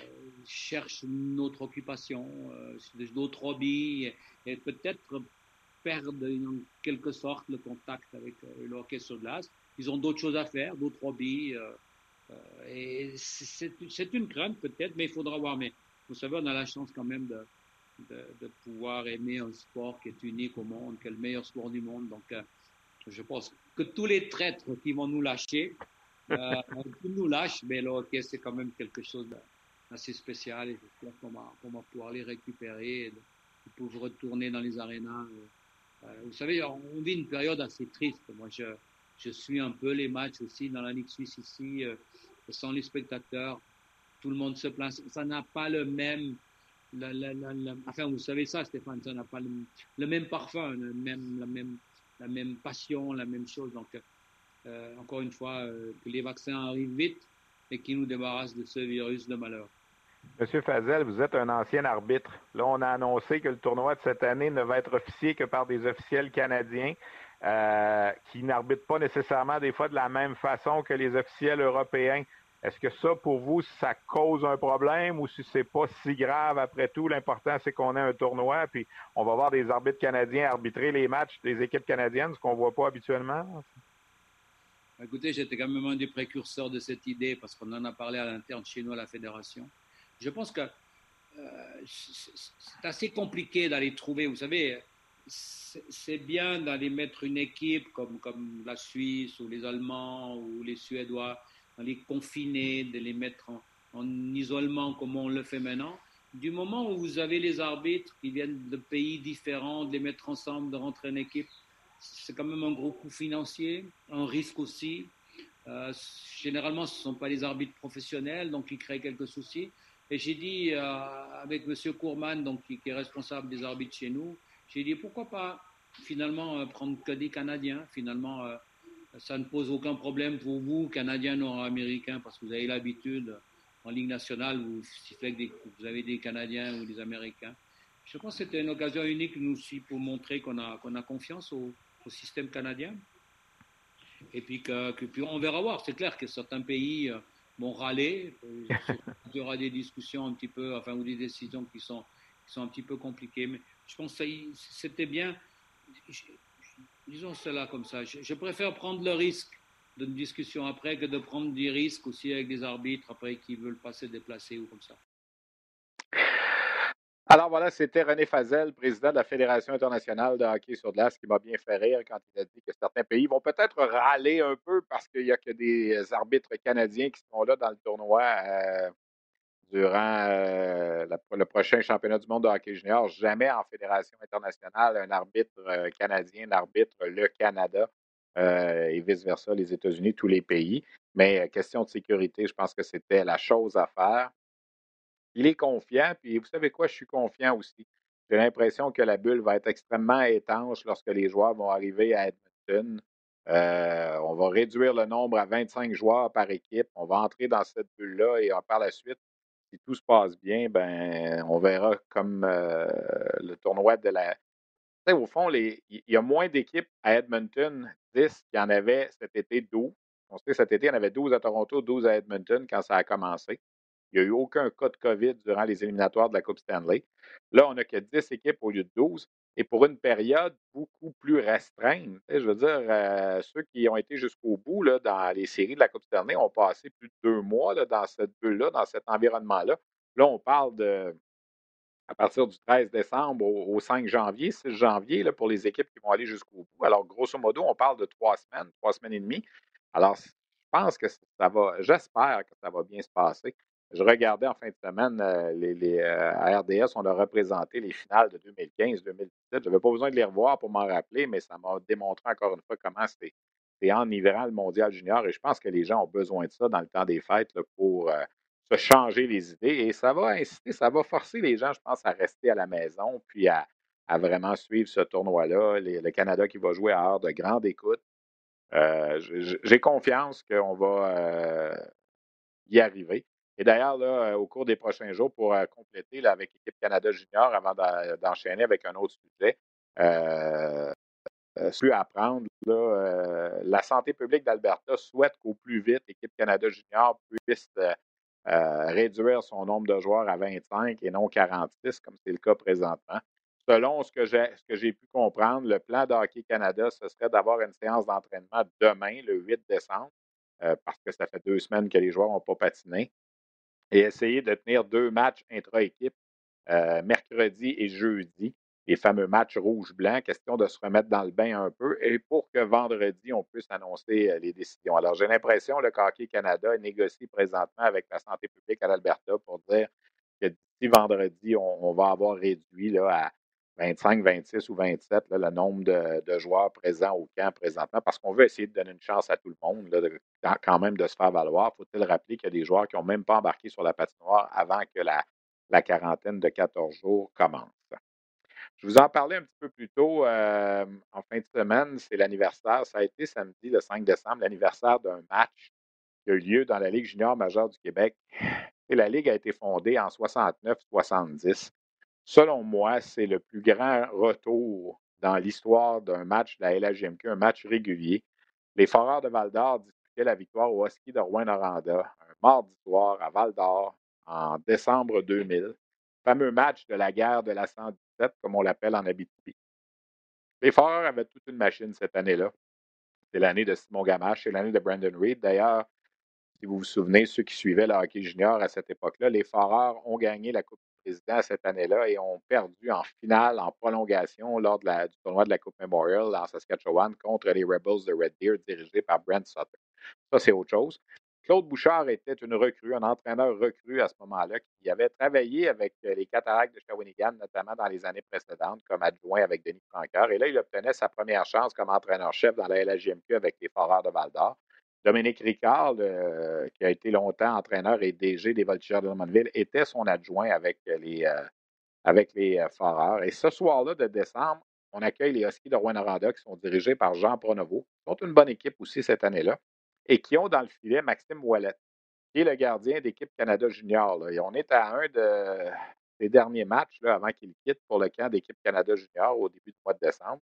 S3: cherchent une autre occupation, euh, d'autres hobbies, et, peut-être perdent en quelque sorte le contact avec le hockey sur glace. Ils ont d'autres choses à faire, d'autres hobbies. et c'est une crainte peut-être, mais il faudra voir. Mais vous savez, on a la chance quand même de, de, pouvoir aimer un sport qui est unique au monde, qui est le meilleur sport du monde. Donc, je pense que tous les traîtres qui vont nous lâcher, euh, [laughs] nous lâchent, mais le hockey, c'est quand même quelque chose d'assez spécial et j'espère qu'on va, pouvoir les récupérer et pouvoir retourner dans les arénas. Euh, vous savez, on vit une période assez triste. Moi, je, je suis un peu les matchs aussi dans la Ligue suisse ici, euh, sans les spectateurs. Tout le monde se place. Ça n'a pas le même. La, la, la, enfin, vous savez ça, Stéphane, ça n'a pas le, le, même parfum, le même, la même la même passion, la même chose. Donc, euh, encore une fois, euh, que les vaccins arrivent vite et qu'ils nous débarrassent de ce virus de malheur.
S4: Monsieur Fazel, vous êtes un ancien arbitre. Là, on a annoncé que le tournoi de cette année ne va être officié que par des officiels canadiens euh, qui n'arbitrent pas nécessairement des fois de la même façon que les officiels européens. Est-ce que ça, pour vous, ça cause un problème ou si c'est pas si grave? Après tout? L'important, c'est qu'on ait un tournoi, puis on va voir des arbitres canadiens arbitrer les matchs des équipes canadiennes, ce qu'on voit pas habituellement.
S3: Écoutez, j'étais quand même un des précurseurs de cette idée parce qu'on en a parlé à l'interne chez nous à la fédération. Je pense que euh, c'est assez compliqué d'aller trouver. Vous savez, c'est bien d'aller mettre une équipe comme, comme la Suisse ou les Allemands ou les Suédois les confiner, de les mettre en, isolement comme on le fait maintenant. Du moment où vous avez les arbitres qui viennent de pays différents, de les mettre ensemble, de rentrer en équipe, c'est quand même un gros coût financier, un risque aussi. Euh, généralement, ce ne sont pas les arbitres professionnels, donc ils créent quelques soucis. Et j'ai dit euh, avec M. Kourman, donc, qui, est responsable des arbitres chez nous, j'ai dit pourquoi pas finalement euh, prendre que des Canadiens, finalement ça ne pose aucun problème pour vous, Canadiens nord-américains, parce que vous avez l'habitude en Ligue nationale, vous vous avez des Canadiens ou des Américains. Je pense que c'était une occasion unique, nous aussi, pour montrer qu'on a, confiance au, système canadien. Et puis, puis on verra voir. C'est clair que certains pays euh, vont râler. Il y aura des discussions un petit peu, enfin, ou des décisions qui sont un petit peu compliquées. Mais je pense que c'était bien disons cela comme ça. Je, préfère prendre le risque d'une discussion après que de prendre des risques aussi avec des arbitres après qui veulent pas se déplacer ou comme ça.
S4: Alors voilà, c'était René Fazel, président de la Fédération internationale de hockey sur glace, qui m'a bien fait rire quand il a dit que certains pays vont peut-être râler un peu parce qu'il n'y a que des arbitres canadiens qui sont là dans le tournoi. Euh, durant euh, le prochain championnat du monde de hockey junior. Jamais en fédération internationale, un arbitre euh, canadien l'arbitre le Canada euh, et vice-versa, les États-Unis, tous les pays. Mais question de sécurité, je pense que c'était la chose à faire. Il est confiant, puis vous savez quoi, je suis confiant aussi. J'ai l'impression que la bulle va être extrêmement étanche lorsque les joueurs vont arriver à Edmonton. on va réduire le nombre à 25 joueurs par équipe. On va entrer dans cette bulle-là et par la suite, si tout se passe bien, ben, on verra comme euh, le tournoi de la. Tu sais, au fond, il y a moins d'équipes à Edmonton, 10 qu'il y en avait cet été 12. On sait cet été, il y en avait 12 à Toronto, 12 à Edmonton quand ça a commencé. Il n'y a eu aucun cas de COVID durant les éliminatoires de la Coupe Stanley. Là, on n'a que 10 équipes au lieu de 12 et pour une période beaucoup plus restreinte. Je veux dire, euh, ceux qui ont été jusqu'au bout là, dans les séries de la Coupe Stanley ont passé plus de deux mois là, dans cette bulle-là, dans cet environnement-là. Là, on parle de à partir du 13 décembre au, 5 janvier, 6 janvier, là, pour les équipes qui vont aller jusqu'au bout. Alors, grosso modo, on parle de trois semaines, trois semaines et demie. Alors, je pense que ça va, j'espère que ça va bien se passer. Je regardais en fin de semaine, euh, les, euh, à RDS, on a représenté les finales de 2015-2017. Je n'avais pas besoin de les revoir pour m'en rappeler, mais ça m'a démontré encore une fois comment c'était enivrant le mondial junior. Et je pense que les gens ont besoin de ça dans le temps des fêtes pour euh, se changer les idées. Et ça va inciter, ça va forcer les gens, je pense, à rester à la maison, puis à, vraiment suivre ce tournoi-là. Le Canada qui va jouer à heure de grande écoute. J'ai confiance qu'on va y arriver. Et d'ailleurs, au cours des prochains jours, pour compléter avec l'équipe Canada Junior, avant d'enchaîner avec un autre sujet, euh, euh, apprendre, la santé publique d'Alberta souhaite qu'au plus vite, l'équipe Canada Junior puisse réduire son nombre de joueurs à 25 et non 46, comme c'est le cas présentement. Selon ce que j'ai pu comprendre, le plan de Hockey Canada, ce serait d'avoir une séance d'entraînement demain, le 8 décembre, parce que ça fait deux semaines que les joueurs n'ont pas patiné et essayer de tenir deux matchs intra-équipe euh, mercredi et jeudi, les fameux matchs rouge-blanc, question de se remettre dans le bain un peu et pour que vendredi, on puisse annoncer euh, les décisions. Alors, j'ai l'impression que le Hockey Canada négocie présentement avec la santé publique à l'Alberta pour dire que d'ici vendredi, on, va avoir réduit là, à 25, 26 ou 27 le nombre de, joueurs présents au camp présentement parce qu'on veut essayer de donner une chance à tout le monde quand même de se faire valoir. Faut-il rappeler qu'il y a des joueurs qui n'ont même pas embarqué sur la patinoire avant que la, quarantaine de 14 jours commence. Je vous en parlais un petit peu plus tôt euh, en fin de semaine. C'est l'anniversaire. Ça a été samedi, le 5 décembre, l'anniversaire d'un match qui a eu lieu dans la Ligue junior majeure du Québec. Et la Ligue a été fondée en 69-70 selon moi, c'est le plus grand retour dans l'histoire d'un match de la LHGMQ, un match régulier. Les Foreurs de Val d'Or disputaient la victoire au Husky de Rouen-Noranda, un mardi soir à Val d'Or en décembre 2000. Fameux match de la guerre de la 117, comme on l'appelle en Abitibi. Les Foreurs avaient toute une machine cette année-là. C'est l'année de Simon Gamache, c'est l'année de Brandon Reed. D'ailleurs, si vous vous souvenez, ceux qui suivaient le hockey junior à cette époque-là, les Foreurs ont gagné la Coupe cette année-là et ont perdu en finale, en prolongation, lors du tournoi de la Coupe Memorial en Saskatchewan contre les Rebels de Red Deer, dirigés par Brent Sutter. Ça, c'est autre chose. Claude Bouchard était une recrue, un entraîneur recru à ce moment-là, qui avait travaillé avec euh, les Cataractes de Shawinigan, notamment dans les années précédentes, comme adjoint avec Denis Francoeur. Et là, il obtenait sa première chance comme entraîneur-chef dans la LHJMQ avec les Foreurs de Val-d'Or. Dominique Ricard, qui a été longtemps entraîneur et DG des Voltigeurs de Drummondville, était son adjoint avec les, euh, euh, Foreurs. Et ce soir-là de décembre, on accueille les Huskies de Rouen-Noranda qui sont dirigés par Jean Pronovo, qui sont une bonne équipe aussi cette année-là, et qui ont dans le filet Maxime Wallet, qui est le gardien d'équipe Canada Junior. Et on est à un de, des derniers matchs avant qu'il quitte pour le camp d'équipe Canada Junior au début du mois de décembre.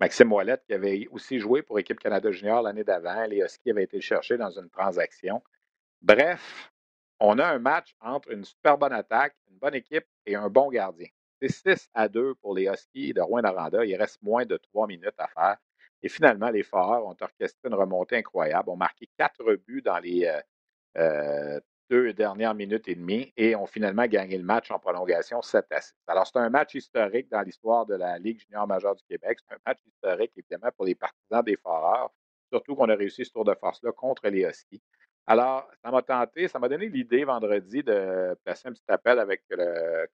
S4: Maxime Ouellette, qui avait aussi joué pour Équipe Canada Junior l'année d'avant. Les Huskies avaient été cherchés dans une transaction. Bref, on a un match entre une super bonne attaque, une bonne équipe et un bon gardien. C'est 6 à 2 pour les Huskies de Rouen-Noranda. Il reste moins de 3 minutes à faire. Et finalement, les Foreurs ont orchestré une remontée incroyable, ont marqué quatre buts dans les euh, euh, deux dernières minutes et demie et ont finalement gagné le match en prolongation 7 à 6. Alors, c'est un match historique dans l'histoire de la Ligue junior majeure du Québec. C'est un match historique, évidemment, pour les partisans des Foreurs, surtout qu'on a réussi ce tour de force-là contre les Huskies. Alors, ça m'a tenté, ça m'a donné l'idée vendredi de passer un petit appel avec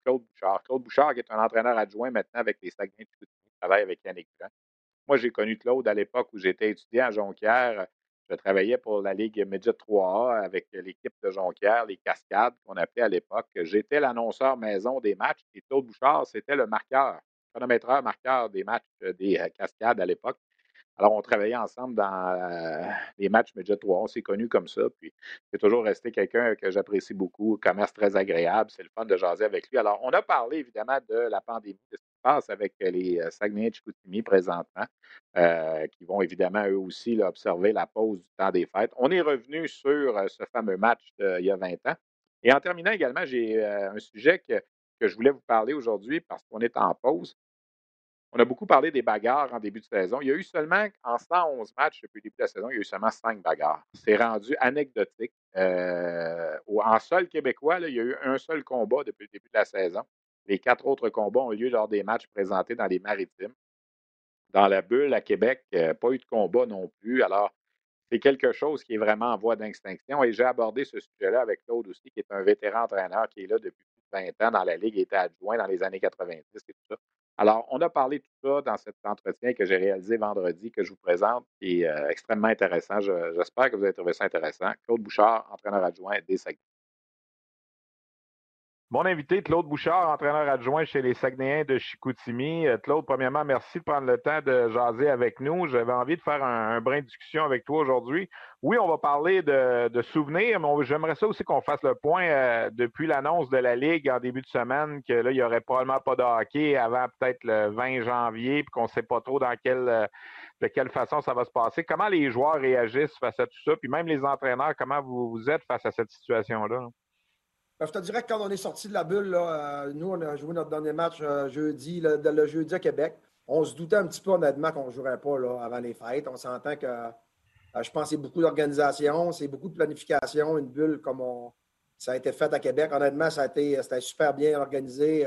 S4: Claude Bouchard. Claude Bouchard, qui est un entraîneur adjoint maintenant avec les Saguenay de qui travaille avec Yannick Grant. Moi, j'ai connu Claude à l'époque où j'étais étudiant à Jonquière je travaillais pour la Ligue Midget 3A avec l'équipe de Jonquière, les Cascades qu'on appelait à l'époque. J'étais l'annonceur maison des matchs et Claude Bouchard, c'était le marqueur, chronométreur marqueur des matchs euh, des euh, Cascades à l'époque. Alors, on travaillait ensemble dans euh, les matchs Midget 3. On s'est connus comme ça. Puis, c'est toujours resté quelqu'un que j'apprécie beaucoup, commerce très agréable. C'est le fun de jaser avec lui. Alors, on a parlé évidemment de la pandémie, de ce passe avec les Saguenay Chicoutimi présentement, euh, qui vont évidemment eux aussi observer la pause du temps des fêtes. On est revenu sur ce fameux match d'il y a 20 ans. Et en terminant également, j'ai un sujet que, que je voulais vous parler aujourd'hui parce qu'on est en pause. On a beaucoup parlé des bagarres en début de saison. Il y a eu seulement, en 111 matchs depuis le début de la saison, il y a eu seulement 5 bagarres. C'est rendu anecdotique. Euh, en sol québécois, il y a eu un seul combat depuis le début de la saison. Les quatre autres combats ont lieu lors des matchs présentés dans les maritimes. Dans la bulle à Québec, euh, pas eu de combat non plus. Alors, c'est quelque chose qui est vraiment en voie d'extinction. Et j'ai abordé ce sujet-là avec Claude aussi, qui est un vétéran entraîneur qui est là depuis plus de 20 ans dans la Ligue, il était adjoint dans les années 90 et tout ça. Alors, on a parlé de tout ça dans cet entretien que j'ai réalisé vendredi, que je vous présente, qui est euh, extrêmement intéressant. J'espère que vous avez trouvé ça intéressant. Claude Bouchard, entraîneur adjoint des Saguenay.
S1: Mon invité, Claude Bouchard, entraîneur adjoint chez les Saguenayens de Chicoutimi. Euh, Claude, premièrement, merci de prendre le temps de jaser avec nous. J'avais envie de faire un, brin de discussion avec toi aujourd'hui. Oui, on va parler de, souvenirs, mais j'aimerais ça aussi qu'on fasse le point euh, depuis l'annonce de la Ligue en début de semaine que là, il n'y aurait probablement pas de hockey avant peut-être le 20 janvier, puis qu'on ne sait pas trop euh, de quelle façon ça va se passer. Comment les joueurs réagissent face à tout ça, puis même les entraîneurs, comment vous êtes face à cette situation-là?
S5: Ben, je te dirais que quand on est sorti de la bulle, euh, nous, on a joué notre dernier match euh, jeudi, le, jeudi à Québec. On se doutait un petit peu honnêtement qu'on ne jouerait pas là, avant les fêtes. On s'entend que euh, je pense que c'est beaucoup d'organisation, c'est beaucoup de planification, une bulle comme ça a été fait à Québec. Honnêtement, ça a été c'était super bien organisé.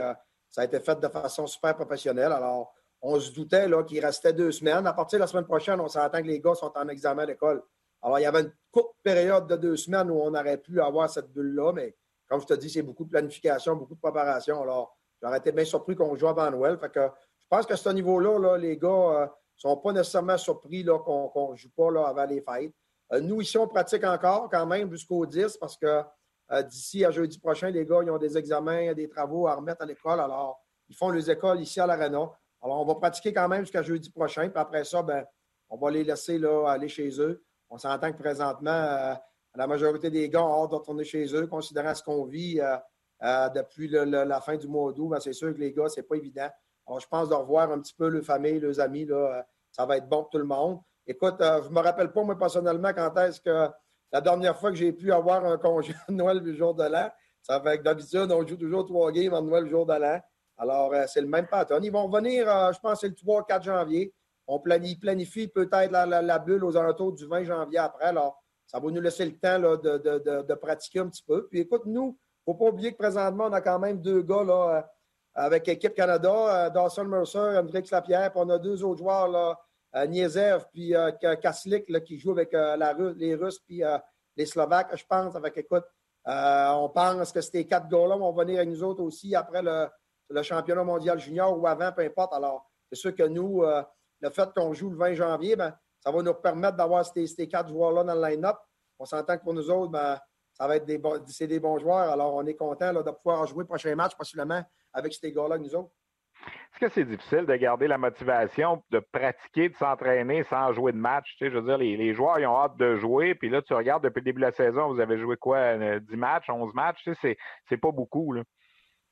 S5: ça a été fait de façon super professionnelle. Alors, on se doutait qu'il restait deux semaines. À partir de la semaine prochaine, on s'entend que les gars sont en examen à l'école. Alors, il y avait une courte période de deux semaines où on aurait pu avoir cette bulle-là, mais comme je te dis, c'est beaucoup de planification, beaucoup de préparation. Alors, j'aurais été bien surpris qu'on joue avant Noël. Que je pense qu'à ce niveau-là, les gars ne euh, sont pas nécessairement surpris qu'on ne joue pas là, avant les fêtes. Euh, nous, ici, on pratique encore quand même jusqu'au 10 parce que euh, d'ici à jeudi prochain, les gars, ils ont des examens, des travaux à remettre à l'école. Alors, ils font les écoles ici à l'Arena. Alors, on va pratiquer quand même jusqu'à jeudi prochain. Puis après ça, ben, on va les laisser là, aller chez eux. On s'entend que présentement, la majorité des gars ont hâte de retourner chez eux, considérant ce qu'on vit euh, euh, depuis la fin du mois d'août. Ben, c'est sûr que les gars, c'est pas évident. Je pense de revoir un petit peu leurs familles, leurs amis, euh, ça va être bon pour tout le monde. Écoute, je ne me rappelle pas, moi, personnellement, quand est-ce que la dernière fois que j'ai pu avoir un congé de [laughs] Noël le jour de l'an. Ça fait que d'habitude, on joue toujours trois games en Noël le jour de l'an. Alors, c'est le même pattern. Ils vont revenir, je pense, c'est le 3-4 janvier. On planifie, peut-être la, la, bulle aux alentours du 20 janvier après. Alors, ça va nous laisser le temps de, pratiquer un petit peu. Puis écoute, nous, il ne faut pas oublier que présentement, on a quand même deux gars là, euh, avec Équipe Canada, euh, Dawson Mercer, Hendrix Lapierre, puis on a deux autres joueurs, là, euh, puis Kaslik, qui jouent avec les Russes, puis les Slovaques, je pense. Avec, écoute, on pense que ces quatre gars-là vont venir avec nous autres aussi après le, championnat mondial junior ou avant, peu importe. Alors, c'est sûr que nous, le fait qu'on joue le 20 janvier, ben, ça va nous permettre d'avoir ces, quatre joueurs-là dans le line-up. On s'entend que pour nous autres, ben, ça va être des, bons, des bons joueurs. Alors, on est content de pouvoir jouer le prochain match, possiblement, avec ces gars-là, nous autres.
S1: Est-ce que c'est difficile de garder la motivation, de pratiquer, de s'entraîner sans jouer de match? Tu sais, je veux dire, les, joueurs, ils ont hâte de jouer. Puis là, tu regardes depuis le début de la saison, vous avez joué quoi? 10 euh, matchs, 11 matchs? Tu sais, c'est pas beaucoup.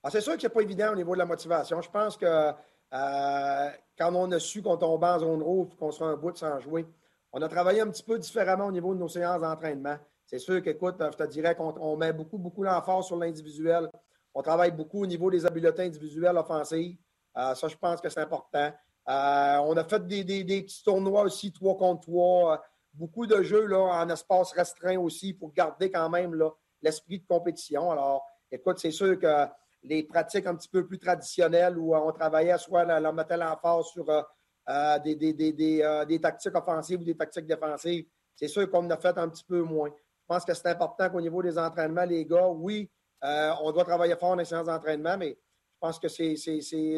S5: Ah, c'est sûr que c'est pas évident au niveau de la motivation. Je pense que euh, quand on a su qu'on tombait en zone rouge qu'on serait un bout sans jouer, on a travaillé un petit peu différemment au niveau de nos séances d'entraînement. C'est sûr qu'écoute, je te dirais qu'on met beaucoup, beaucoup l'emphase sur l'individuel. On travaille beaucoup au niveau des habiletés individuelles offensives. Euh, ça, je pense que c'est important. Euh, on a fait des, petits tournois aussi, trois contre trois. beaucoup de jeux là, en espace restreint aussi pour garder quand même l'esprit de compétition. Alors, écoute, c'est sûr que les pratiques un petit peu plus traditionnelles où on travaillait soit on mettait l'emphase sur euh, euh, euh, des, tactiques offensives ou des tactiques défensives, c'est sûr qu'on en a fait un petit peu moins. Je pense que c'est important qu'au niveau des entraînements, les gars, oui, on doit travailler fort dans les séances d'entraînement, mais je pense que c'est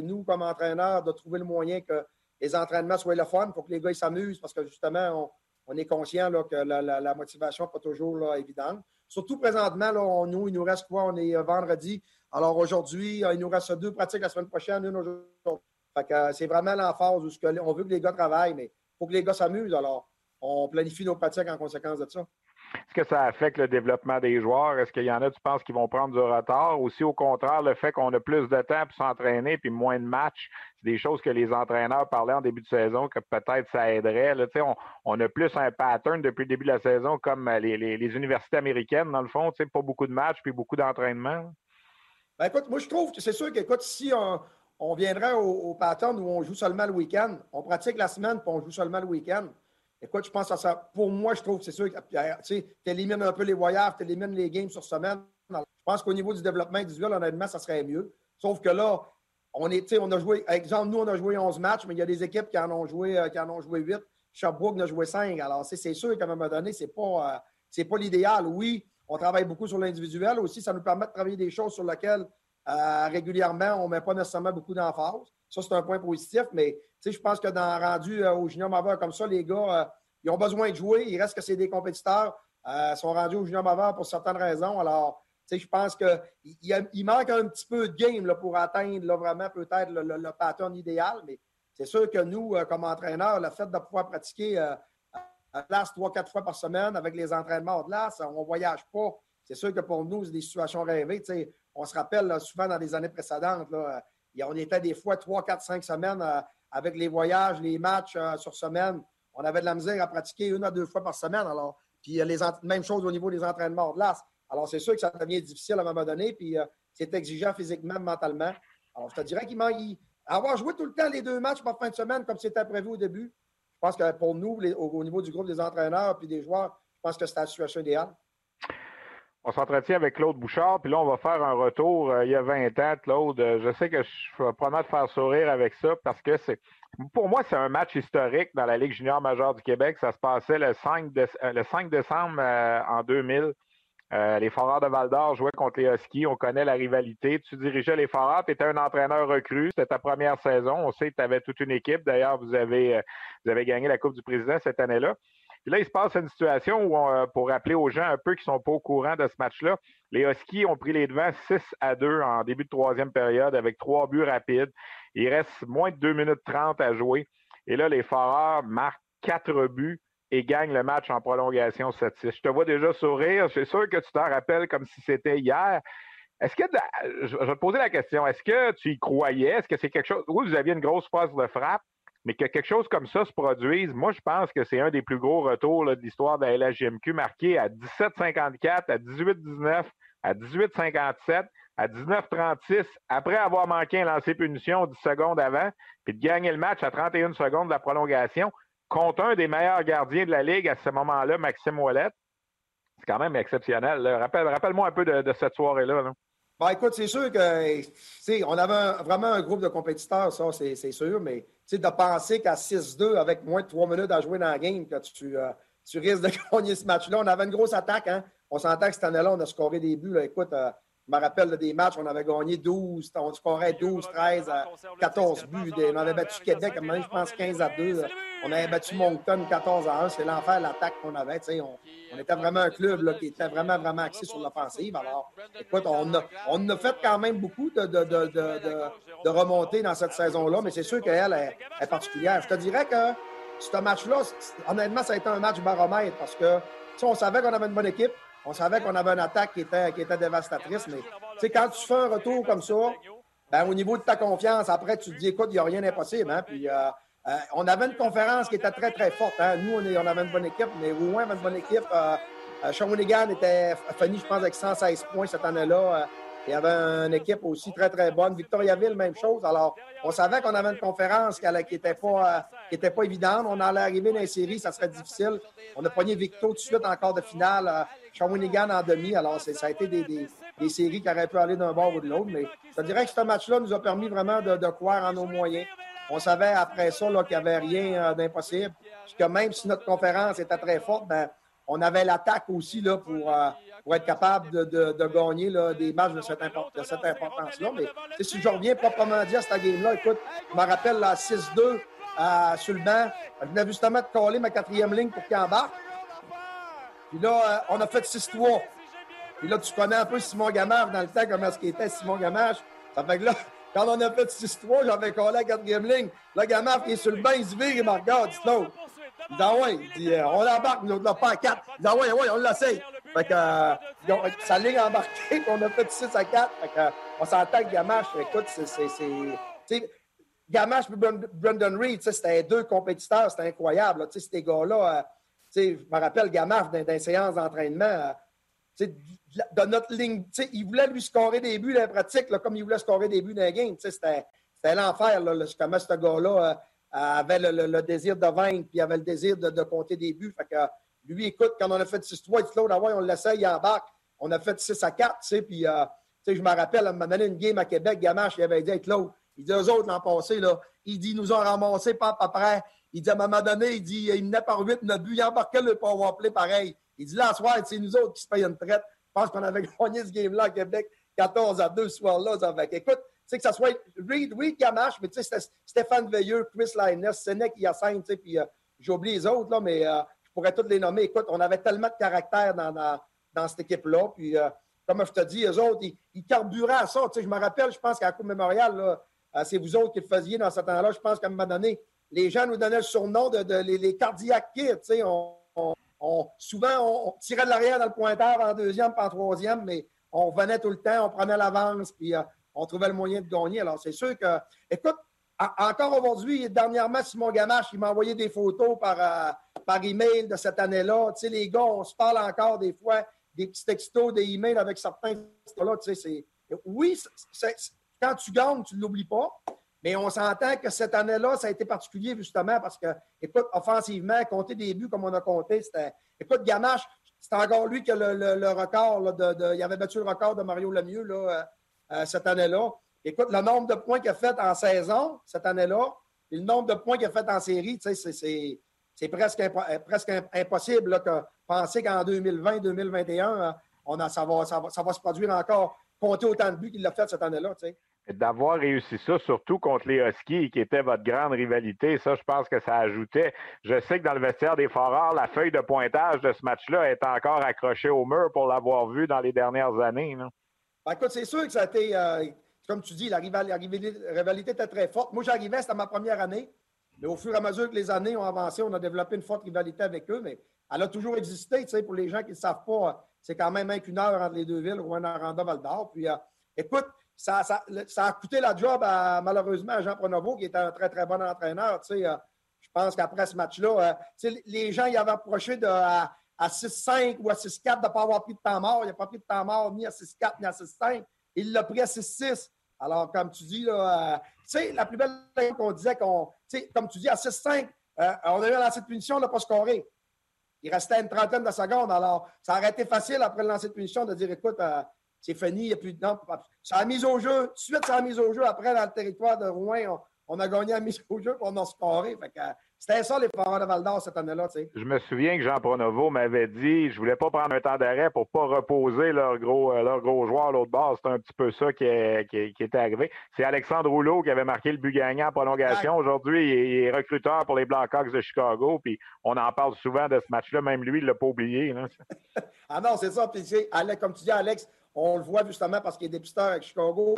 S5: nous, comme entraîneurs, de trouver le moyen que les entraînements soient le fun pour que les gars s'amusent parce que justement, on, est conscient que la, motivation n'est pas toujours évidente. Surtout présentement, là, nous, il nous reste quoi? On est vendredi. Alors aujourd'hui, euh, il nous reste deux pratiques la semaine prochaine, une aujourd'hui. Euh, c'est vraiment l'emphase où on veut que les gars travaillent, mais il faut que les gars s'amusent. Alors, on planifie nos pratiques en conséquence de ça.
S1: Est-ce que ça affecte le développement des joueurs? Est-ce qu'il y en a, tu penses, qui vont prendre du retard? Ou si au contraire, le fait qu'on a plus de temps pour s'entraîner puis moins de matchs, c'est des choses que les entraîneurs parlaient en début de saison, que peut-être ça aiderait. On, on a plus un pattern depuis le début de la saison, comme les, les universités américaines, dans le fond, pas beaucoup de matchs puis beaucoup d'entraînement.
S5: Ben, écoute, moi, je trouve que c'est sûr qu'écoute, si on, viendrait au, pattern où on joue seulement le week-end, on pratique la semaine puis on joue seulement le week-end. Écoute, je pense à ça. Pour moi, je trouve que c'est sûr que tu élimines un peu les voyages, tu élimines les games sur semaine. Je pense qu'au niveau du développement individuel, honnêtement, ça serait mieux. Sauf que là, on est, on a joué, exemple, nous, on a joué 11 matchs, mais il y a des équipes qui en ont joué, euh, qui en ont joué 8. Sherbrooke en a joué 5. Alors, c'est sûr qu'à un moment donné, ce n'est pas, euh, pas l'idéal. Oui, on travaille beaucoup sur l'individuel. Aussi, ça nous permet de travailler des choses sur lesquelles euh, régulièrement, on ne met pas nécessairement beaucoup d'emphase. Ça, c'est un point positif, mais je pense que dans rendu euh, au junior majeur comme ça, les gars, euh, ils ont besoin de jouer. Il reste que c'est des compétiteurs. ils sont rendus au junior majeur pour certaines raisons. Alors, je pense qu'il il manque un petit peu de game pour atteindre vraiment peut-être le, le, pattern idéal, mais c'est sûr que nous, comme entraîneurs, le fait de pouvoir pratiquer à place trois, quatre fois par semaine avec les entraînements de glace, on ne voyage pas. C'est sûr que pour nous, c'est des situations rêvées. on se rappelle souvent dans les années précédentes, là, on était des fois trois, quatre, cinq semaines avec les voyages, les matchs sur semaine. On avait de la misère à pratiquer une à deux fois par semaine. Alors, puis les même chose au niveau des entraînements de glace. Alors, c'est sûr que ça devient difficile à un moment donné, puis euh, c'est exigeant physiquement, mentalement. Alors, je te dirais qu'il manque. Avoir joué tout le temps les deux matchs par fin de semaine comme c'était prévu au début, pense que pour nous, au, niveau du groupe des entraîneurs puis des joueurs, je pense que c'est la situation idéale.
S1: On s'entretient avec Claude Bouchard, puis là, on va faire un retour euh, il y a 20 ans, Claude. Je sais que je vais probablement te faire sourire avec ça parce que c'est pour moi, c'est un match historique dans la Ligue junior majeure du Québec. Ça se passait le 5, euh, le 5 décembre en 2000. Euh, les Foreurs de Val-d'Or jouaient contre les Huskies. On connaît la rivalité. Tu dirigeais les Foreurs. Tu étais un entraîneur recru. C'était ta première saison. On sait que tu avais toute une équipe. D'ailleurs, vous avez, euh, vous avez gagné la Coupe du Président cette année-là. Puis là, il se passe une situation où, euh, pour rappeler aux gens un peu qui sont pas au courant de ce match-là, les Huskies ont pris les devants 6 à 2 en début de troisième période avec trois buts rapides. Il reste moins de 2 minutes 30 à jouer. Et là, les Foreurs marquent quatre buts et gagne le match en prolongation 7-6. Je te vois déjà sourire. Suis sûr que tu t'en rappelles comme si c'était hier. Est-ce que, je vais te poser la question, est-ce que tu y croyais? Est-ce que c'est quelque chose, oui, vous aviez une grosse phase de frappe, mais que quelque chose comme ça se produise, moi, je pense que c'est un des plus gros retours de l'histoire de la LHGMQ, marqué à 17-54, à 18-19, à 18-57, à 19-36, après avoir manqué un lancer punition 10 secondes avant, puis de gagner le match à 31 secondes de la prolongation contre un des meilleurs gardiens de la Ligue à ce moment-là, Maxime Ouellet. C'est quand même exceptionnel. Rappelle, moi un peu de, cette soirée-là.
S5: Ben, écoute, c'est sûr que on avait vraiment un groupe de compétiteurs, ça, c'est sûr, mais de penser qu'à 6-2, avec moins de 3 minutes à jouer dans la game, que tu, euh, tu risques de [laughs] gagner ce match-là. On avait une grosse attaque. Hein? On s'entend que cette année-là, on a scoré des buts. Écoute, euh, je me rappelle des matchs, on avait gagné 12, on scorait 12, 13, 14 buts. On avait battu Québec, je pense 15 à 2. On avait battu Moncton 14 à 1. C'est l'enfer, l'attaque qu'on avait. On, on, était vraiment un club qui était vraiment, vraiment axé sur l'offensive. Alors, écoute, on a, on a fait quand même beaucoup de, de, de, de remontées dans cette saison-là, mais c'est sûr qu'elle est, est, particulière. Je te dirais que ce match-là, honnêtement, ça a été un match baromètre parce que on savait qu'on avait une bonne équipe. On savait qu'on avait une attaque qui était, qui était dévastatrice, mais quand tu fais un retour comme ça, ben, au niveau de ta confiance, après, tu te dis, écoute, il n'y a rien d'impossible. Hein? Puis, euh, euh, on avait une conférence qui était très, très forte. Hein? Nous, on, on, avait une bonne équipe, mais Rouen avait une bonne équipe. Euh, euh Shawinigan était fini, je pense, avec 116 points cette année-là. Il y avait une équipe aussi très, très bonne. Victoriaville, même chose. Alors, on savait qu'on avait une conférence qui n'était pas, qui pas évidente. On allait arriver dans les séries, ça serait difficile. On a pogné Victo tout de suite encore de finale. Shawinigan en demi. Alors, ça a été des, des, séries qui auraient pu aller d'un bord ou de l'autre. Mais je dirais que ce match-là nous a permis vraiment de, croire en nos moyens. On savait après ça qu'il n'y avait rien euh, d'impossible. Que même si notre conférence était très forte, ben, on avait l'attaque aussi là, pour, euh, pour être capable de, de, gagner des matchs de cette, cette importance-là. Mais si je reviens proprement dit à cette game-là, écoute, je me rappelle la 6-2 euh, sur le. Je venais justement de coller ma quatrième ligne pour qu'il embarque. Puis là, euh, on a fait 6-3. Puis là, tu connais un peu Simon Gamache dans le temps, comment est-ce qu'il était, Simon Gamache. Ça fait que là, quand on a fait 6-3, j'avais collé la quatrième ligne. Là, Gamache, il est sur le banc, il se vire, il me regarde, il non. Il dit, ah ouais, il dit, euh, on l'embarque, nous, on pas à 4. Il dit, ah ouais, ouais, on l'essaye. Fait que, euh, ligne embarquée, [laughs] on a fait 6 à 4. Fait que, euh, on s'entend que Gamache, écoute, c'est. Gamache et Brendan Reed, c'était deux compétiteurs, c'était incroyable. sais, ces gars-là, je me rappelle Gamaf dans, dans séances d'entraînement. de notre ligne, il voulait lui scorer des buts dans la pratique, comme il voulait scorer des buts dans la game. C'était l'enfer, comment ce gars-là euh, avait le, désir de vaincre, puis avait le désir de, compter des buts. Fait que, lui, écoute, quand on a fait 6-3, il dit Claude, on l'essaye, il embarque. On a fait 6 à 4, puis euh, je me rappelle, à m'a donné une game à Québec, Gamache, il avait dit Claude, il dit eux autres l'an passé, là, il dit nous ont ramassé pas après il dit à un moment donné, il dit, il menait par 8, notre but, il embarquait le power play pareil. Il dit, là, ce soir, c'est nous autres qui se payent une traite. Je pense qu'on avait [laughs] gagné ce game-là à Québec 14 à 2 ce soir-là. Écoute, que ça soit Reed, Reed Gamache, mais tu sais, Stéphane Veilleux, Chris Linus, Sénèque Hyacinthe, tu sais, puis euh, j'oublie les autres, là, mais euh, je pourrais tous les nommer. Écoute, on avait tellement de caractère dans, dans, cette équipe-là. Puis, euh, comme je te dis, eux autres, ils, carburaient à ça. Tu sais, je me rappelle, je pense qu'à la Coupe mémoriale, euh, c'est vous autres qui le faisiez dans ce temps-là. Je pense qu'à un moment donné, les gens nous donnaient le surnom de, les, les cardiaques kids. On, souvent, on, tirait de l'arrière dans le pointeur en deuxième, pas en troisième, mais on venait tout le temps, on prenait l'avance, puis euh, on trouvait le moyen de gagner. Alors, c'est sûr que, écoute, encore aujourd'hui, dernièrement, Simon Gamache, il m'a envoyé des photos par, euh, par email de cette année-là. Les gars, on se parle encore des fois, des petits textos, des emails avec certains. Là, oui, quand tu gagnes, tu ne l'oublies pas. Mais on s'entend que cette année-là, ça a été particulier justement parce que, écoute, offensivement, compter des buts comme on a compté, c'était. Écoute, Gamache, c'est encore lui qui a le, record. de, il avait battu le record de Mario Lemieux là, euh, euh, cette année-là. Écoute, le nombre de points qu'il a fait en saison cette année-là, et le nombre de points qu'il a fait en série, c'est presque, euh, presque impossible de penser qu'en 2020-2021, on a, ça, va, ça, va, ça va se produire encore, compter autant de buts qu'il a fait cette année-là.
S1: D'avoir réussi ça, surtout contre les Huskies, qui était votre grande rivalité, ça, je pense que ça ajoutait. Je sais que dans le vestiaire des Foreurs, la feuille de pointage de ce match-là est encore accrochée au mur pour l'avoir vu dans les dernières années.
S5: Ben, écoute, c'est sûr que ça a été, euh, comme tu dis, la, rivalité était très forte. Moi, j'arrivais, c'était ma première année. Mais au fur et à mesure que les années ont avancé, on a développé une forte rivalité avec eux. Mais elle a toujours existé. Tu sais, pour les gens qui ne savent pas, c'est quand même un qu'une heure entre les deux villes, Rouen-Aranda, Val-d'Or. Puis, euh, écoute, ça, a coûté la job malheureusement à Jean Pronovo, qui était un très, très bon entraîneur. Euh, je pense qu'après ce match-là, euh, les gens y avaient approché à, 6-5 ou à 6-4 de ne pas avoir pris de temps mort. Il n'a pas pris de temps mort ni à 6-4 ni à 6-5. Il l'a pris à 6-6. Alors, comme tu dis, euh, la plus belle qu'on disait qu'on, comme tu dis, à 6-5, on a eu un lancer de punition, on n'a pas scoré. Il restait une trentaine de secondes. Alors, ça aurait été facile après le lancer de punition de dire, écoute, c'est fini, il n'y a plus de temps. Ça a mis au jeu. Tout de suite, ça a mis au jeu. Après, dans le territoire de Rouen, on, a gagné la mise au jeu et on a scoré. c'était ça, les Foreurs de Val d'Or cette année-là.
S1: Je me souviens que Jean Pronovo m'avait dit je voulais pas prendre un temps d'arrêt pour pas reposer leur gros, euh, leur gros joueur à l'autre bord. C'était un petit peu ça qui, était arrivé. C'est Alexandre Rouleau qui avait marqué le but gagnant en prolongation. Aujourd'hui, il, est recruteur pour les Blackhawks de Chicago. Puis on en parle souvent de ce match-là. Même lui, il ne l'a pas oublié. [laughs]
S5: ah non, c'est ça. Puis, comme tu dis, Alex, on le voit justement parce qu'il est dépisteur avec Chicago.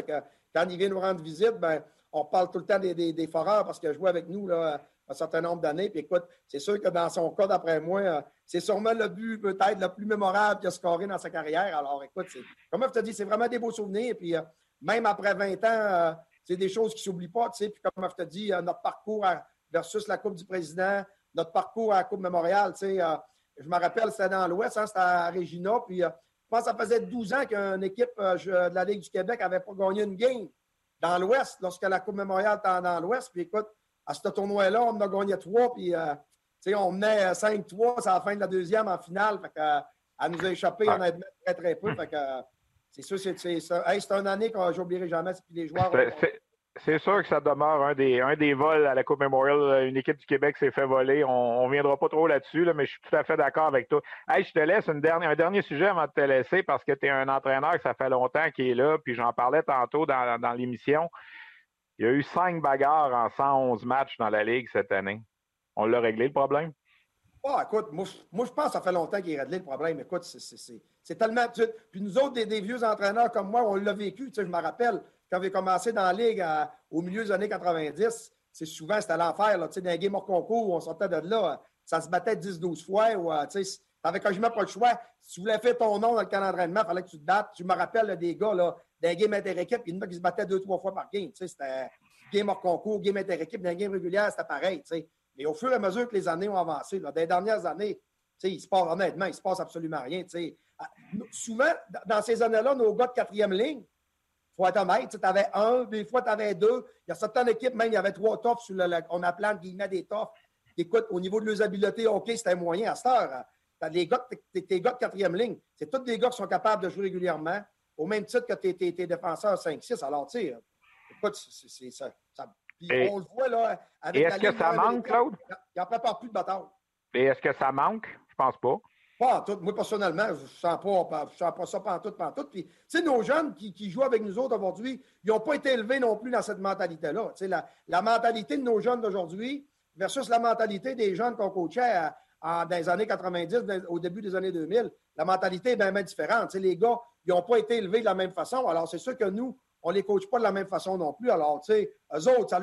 S5: quand il vient nous rendre visite, ben, on parle tout le temps des, des, foreurs parce qu'il a joué avec nous là, un certain nombre d'années. Puis écoute, c'est sûr que dans son cas, d'après moi, euh, c'est sûrement le but peut-être le plus mémorable qu'il a scoré dans sa carrière. Alors écoute, comme je te dis, c'est vraiment des beaux souvenirs. Puis euh, même après 20 ans, euh, c'est des choses qui ne s'oublient pas. Puis comme je te dis, notre parcours versus la Coupe du Président, notre parcours à la Coupe Mémoriale, je me rappelle, c'était dans l'Ouest, hein, c'était à Regina. Puis je pense que ça faisait 12 ans qu'une équipe euh, de la Ligue du Québec n'avait pas gagné une game dans l'Ouest, lorsque la Coupe mémoriale était dans l'Ouest. Puis écoute, à ce tournoi-là, on en a gagné trois, puis euh, on menait 5-3, c'est la fin de la deuxième en finale. Fait que, euh, elle nous a échappé ah. honnêtement très, très peu. Fait que, c'est sûr, c'est une année que j'oublierai jamais. Puis les joueurs.
S1: C'est sûr que ça demeure un des, un des vols à la Coupe Memorial. Une équipe du Québec s'est fait voler. On ne viendra pas trop là-dessus, là, mais je suis tout à fait d'accord avec toi. Hey, je te laisse une dernière, un dernier sujet avant de te laisser parce que tu es un entraîneur que ça fait longtemps qui est là, puis j'en parlais tantôt dans, dans l'émission. Il y a eu cinq bagarres en 111 matchs dans la Ligue cette année. On l'a réglé le problème?
S5: Oh, écoute, moi, je pense que ça fait longtemps qu'il a réglé le problème. Écoute, c'est tellement. Puis nous autres, des, des, vieux entraîneurs comme moi, on l'a vécu. Tu sais, je me rappelle, quand j'ai commencé dans la Ligue au milieu des années 90, c'est souvent c'était l'enfer. Dans les games hors concours, on sortait de là, ça se battait 10-12 fois. Ou, tu n'avais quasiment pas le choix. Si tu voulais faire ton nom dans le camp d'entraînement, il fallait que tu te battes. Je me rappelle des gars, là, des games inter-équipe, il y en a qui se battaient deux, trois fois par game. C'était game hors concours, game inter-équipe, dans les games régulières, c'était pareil. Mais au fur et à mesure que les années ont avancé, dans les dernières années, il se passe honnêtement, il se passe absolument rien. Ah, souvent, dans ces années-là, nos gars de quatrième ligne, faut être honnête. Tu avais un, des fois, tu avais deux. Il y a certaines équipes, même, il y avait trois toffs. Sur le, on a plein de guillemets des toffs. Écoute, au niveau de l'usabilité, OK, c'était moyen à cette heure. Les gars, tes gars de quatrième ligne, c'est tous des gars qui sont capables de jouer régulièrement, au même titre que tes, tes, défenseurs 5-6. Alors, tu sais, écoute, c'est ça.
S1: puis on le voit là. Avec et est-ce que ça manque, Claude?
S5: Il n'en prépare plus de bataille.
S1: Et est-ce que ça manque? Je pense pas.
S5: Pas en tout. Moi, personnellement, je ne sens pas, ça pas en tout, pas en tout. Puis, tu sais, nos jeunes qui, jouent avec nous autres aujourd'hui, ils n'ont pas été élevés non plus dans cette mentalité-là. Tu sais, la, mentalité de nos jeunes d'aujourd'hui versus la mentalité des jeunes qu'on coachait dans les années 90, au début des années 2000, la mentalité est bien, bien différente. les gars, ils n'ont pas été élevés de la même façon. Alors, c'est sûr que nous, on ne les coach pas de la même façon non plus. Alors, tu sais, eux autres, ça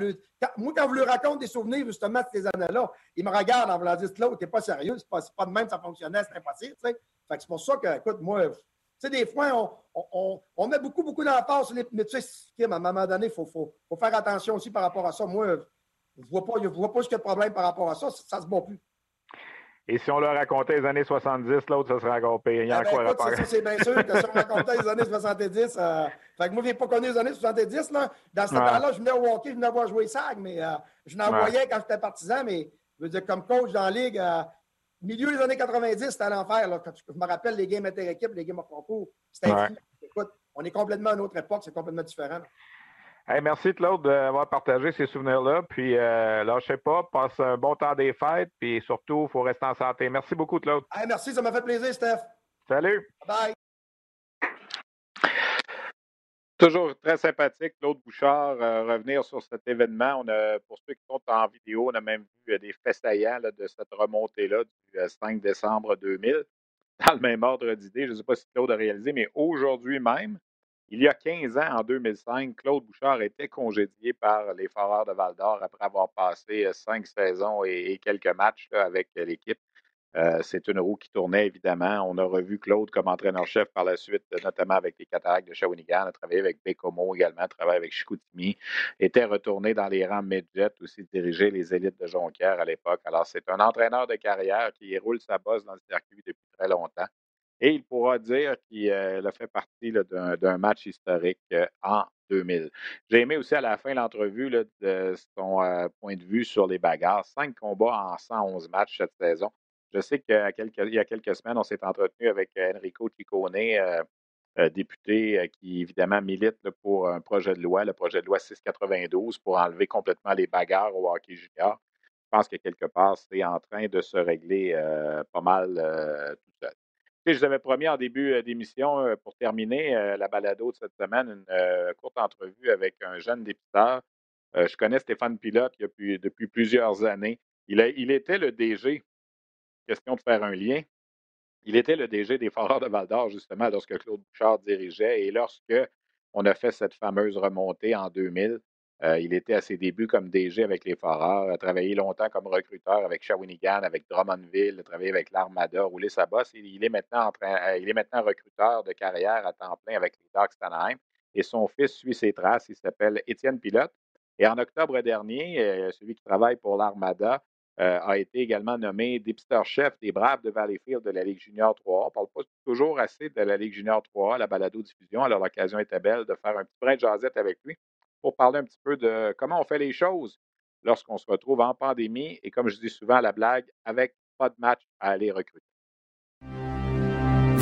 S5: moi, quand je leur raconte des souvenirs, justement, de ces années-là, ils me regardent en me disant, là, t'es pas sérieux, c'est pas, pas de même, ça fonctionnait, c'est impossible, tu sais. Fait que c'est pour ça que, écoute, moi, tu sais, des fois, on, met beaucoup, beaucoup d'emphase sur les. Mais tu sais, à un moment donné, il faut, faut, faire attention aussi par rapport à ça. Moi, je ne vois pas, vois pas ce qu'il y a de problème par rapport à ça. Ça ne se bat plus.
S4: Et si on leur racontait les années 70, l'autre, ça serait encore pire. Il y a
S5: ah ben, quoi ça, c'est bien sûr que si on racontait les années 70, euh, fait que moi, je n'ai pas connu les années 70. Là. Dans ce temps-là, je venais au hockey, je venais voir jouer SAG, mais euh, je n'en voyais quand j'étais partisan, mais je veux dire, comme coach dans la ligue, euh, milieu des années 90, c'était à l'enfer. Je me rappelle les games inter-équipes, les games en concours. C'était Écoute, on est complètement à une autre époque, c'est complètement différent
S4: merci Claude d'avoir partagé ces souvenirs-là. Puis euh, lâchez pas, passe un bon temps des fêtes, puis surtout, il faut rester en santé. Merci beaucoup, Claude.
S5: merci, ça m'a fait plaisir, Steph.
S4: Salut.
S5: Bye.
S4: Toujours très sympathique, Claude Bouchard, euh, revenir sur cet événement. On a, pour ceux qui sont en vidéo, on a même vu euh, des faits saillants de cette remontée-là du 5 décembre 2000. Dans le même ordre d'idée, je ne sais pas si Claude a réalisé, mais aujourd'hui même, il y a 15 ans, en 2005, Claude Bouchard était congédié par les Foreurs de Val-d'Or après avoir passé euh, cinq saisons et, quelques matchs avec l'équipe. Euh, c'est une roue qui tournait, évidemment. On a revu Claude comme entraîneur-chef par la suite, notamment avec les Cataractes de Shawinigan, a travaillé avec Bécomo également, a travaillé avec Chicoutimi, était retourné dans les rangs midget, aussi diriger les élites de Jonquière à l'époque. Alors, c'est un entraîneur de carrière qui roule sa bosse dans le circuit depuis très longtemps et il pourra dire qu'il euh, a fait partie d'un match historique euh, en 2000. J'ai aimé aussi à la fin l'entrevue de son euh, point de vue sur les bagarres. Cinq combats en 111 matchs cette saison. Je sais qu'il y a quelques semaines, on s'est entretenu avec Enrico Ciccone, député qui évidemment milite pour un projet de loi, le projet de loi 692, pour enlever complètement les bagarres au hockey junior. Je pense que quelque part, c'est en train de se régler pas mal tout seul je vous avais promis en début euh, d'émission, euh, pour terminer euh, la balado de cette semaine, une courte entrevue avec un jeune députeur. je connais Stéphane Pilote depuis, plusieurs années. Il, il était le DG, question de faire un lien, il était le DG des Foreurs de Val d'Or, justement, lorsque Claude Bouchard dirigeait et lorsque on a fait cette fameuse remontée en 2000. Euh, il était à ses débuts comme DG avec les Foreurs, a travaillé longtemps comme recruteur avec Shawinigan, avec Drummondville, a travaillé avec l'Armada, roulé sa bosse. Il est, maintenant en train, euh, il est maintenant recruteur de carrière à temps plein avec les Ducks Anaheim. Et son fils suit ses traces. Il s'appelle Étienne Pilote. Et en octobre dernier, euh, celui qui travaille pour l'Armada a été également nommé dépsteur-chef des Braves de Valleyfield de la Ligue Junior 3A. On ne parle pas toujours assez de la Ligue Junior 3A, la balado-diffusion. Alors, l'occasion était belle de faire un petit brin de jasette avec lui pour parler un petit peu de comment on fait les choses lorsqu'on se retrouve en pandémie et, comme je dis souvent à la blague, avec pas de match à aller recruter.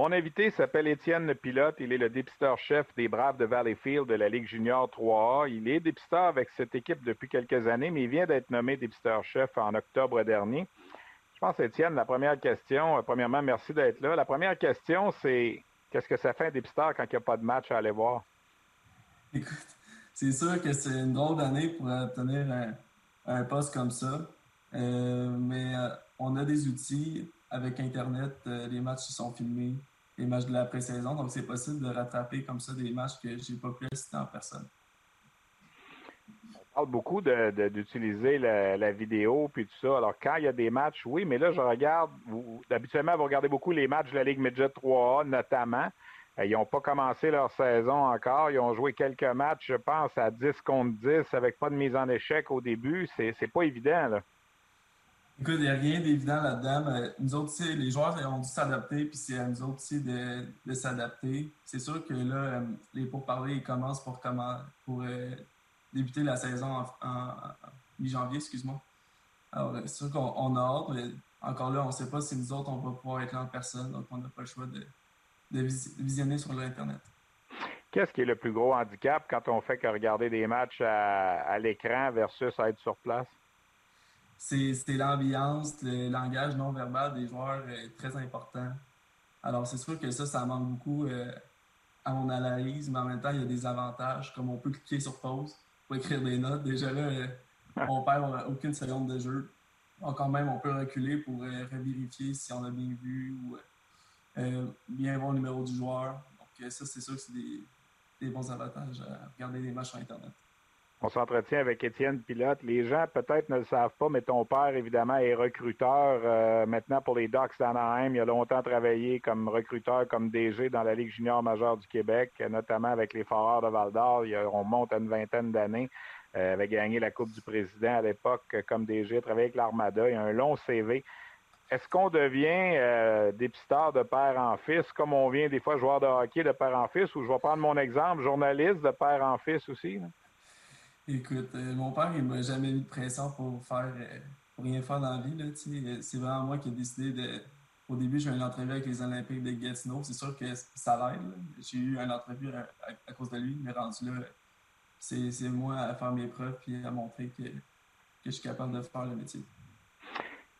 S4: Mon invité s'appelle Étienne Pilote. Il est le dépisteur-chef des Braves de Valleyfield de la Ligue Junior 3A. Il est dépisteur avec cette équipe depuis quelques années, mais il vient d'être nommé dépisteur-chef en octobre dernier. Je pense, Étienne, la première question, euh, premièrement, merci d'être là. La première question, c'est qu'est-ce que ça fait un dépisteur quand il n'y a pas de match à aller voir?
S6: Écoute, c'est sûr que c'est une drôle d'année pour obtenir un, poste comme ça. Euh, mais euh, on a des outils avec Internet, les matchs sont filmés, les matchs de la pré-saison. Donc, c'est possible de rattraper comme ça des matchs que je n'ai pas pu assister en personne.
S4: On parle beaucoup d'utiliser la, vidéo puis tout ça. Alors, quand il y a des matchs, oui, mais là, je regarde, habituellement, vous regardez beaucoup les matchs de la Ligue Midget 3A, notamment. Euh, ils n'ont pas commencé leur saison encore. Ils ont joué quelques matchs, je pense, à 10 contre 10 avec pas de mise en échec au début. C'est pas évident, là.
S6: Écoute, il n'y a rien d'évident là-dedans. nous autres, les joueurs ont dû s'adapter, puis c'est à nous autres aussi de, s'adapter. C'est sûr que là, euh, les pourparlers commencent pour, pour euh, débuter la saison en, mi-janvier, excuse-moi. Alors, c'est sûr qu'on a hâte, mais encore là, on ne sait pas si nous autres, on va pouvoir être là en personne, donc on n'a pas le choix de, de visionner sur l'Internet.
S1: Qu'est-ce qui est le plus gros handicap quand on fait que regarder des matchs à, l'écran versus être sur place?
S6: C'est l'ambiance, le langage non verbal des joueurs est très important. Alors, c'est sûr que ça, ça manque beaucoup euh, à mon analyse, mais en même temps, il y a des avantages, comme on peut cliquer sur pause pour écrire des notes. Déjà là, euh, on perd aucune seconde de jeu. quand même, on peut reculer pour euh, revérifier si on a bien vu ou bien voir le numéro du joueur. Donc, ça, c'est sûr que c'est des, des bons avantages à regarder les matchs sur Internet.
S1: On s'entretient avec Étienne Pilote. Les gens peut-être ne le savent pas, mais ton père, évidemment, est recruteur euh, maintenant pour les Ducks d'Anaheim. Il a longtemps travaillé comme recruteur, comme DG dans la Ligue junior majeure du Québec, notamment avec les Foreurs de Val-d'Or. On monte à une vingtaine d'années. Euh, avait gagné la Coupe du Président à l'époque comme DG, travaillé avec l'Armada. Il a un long CV. Est-ce qu'on devient euh, dépisteur de père en fils, comme on vient des fois joueur de hockey de père en fils, ou je vais prendre mon exemple, journaliste de père en fils aussi?
S6: Écoute, euh, mon père, il m'a jamais mis de pression pour faire euh, pour rien faire dans la vie. C'est vraiment moi qui ai décidé de. Au début, j'ai eu une entrevue avec les Olympiques de Gatineau. C'est sûr que ça l'aide. J'ai eu une entrevue à, cause de lui, mais rendu là, c'est moi à faire mes preuves et à montrer que je suis capable de faire le métier.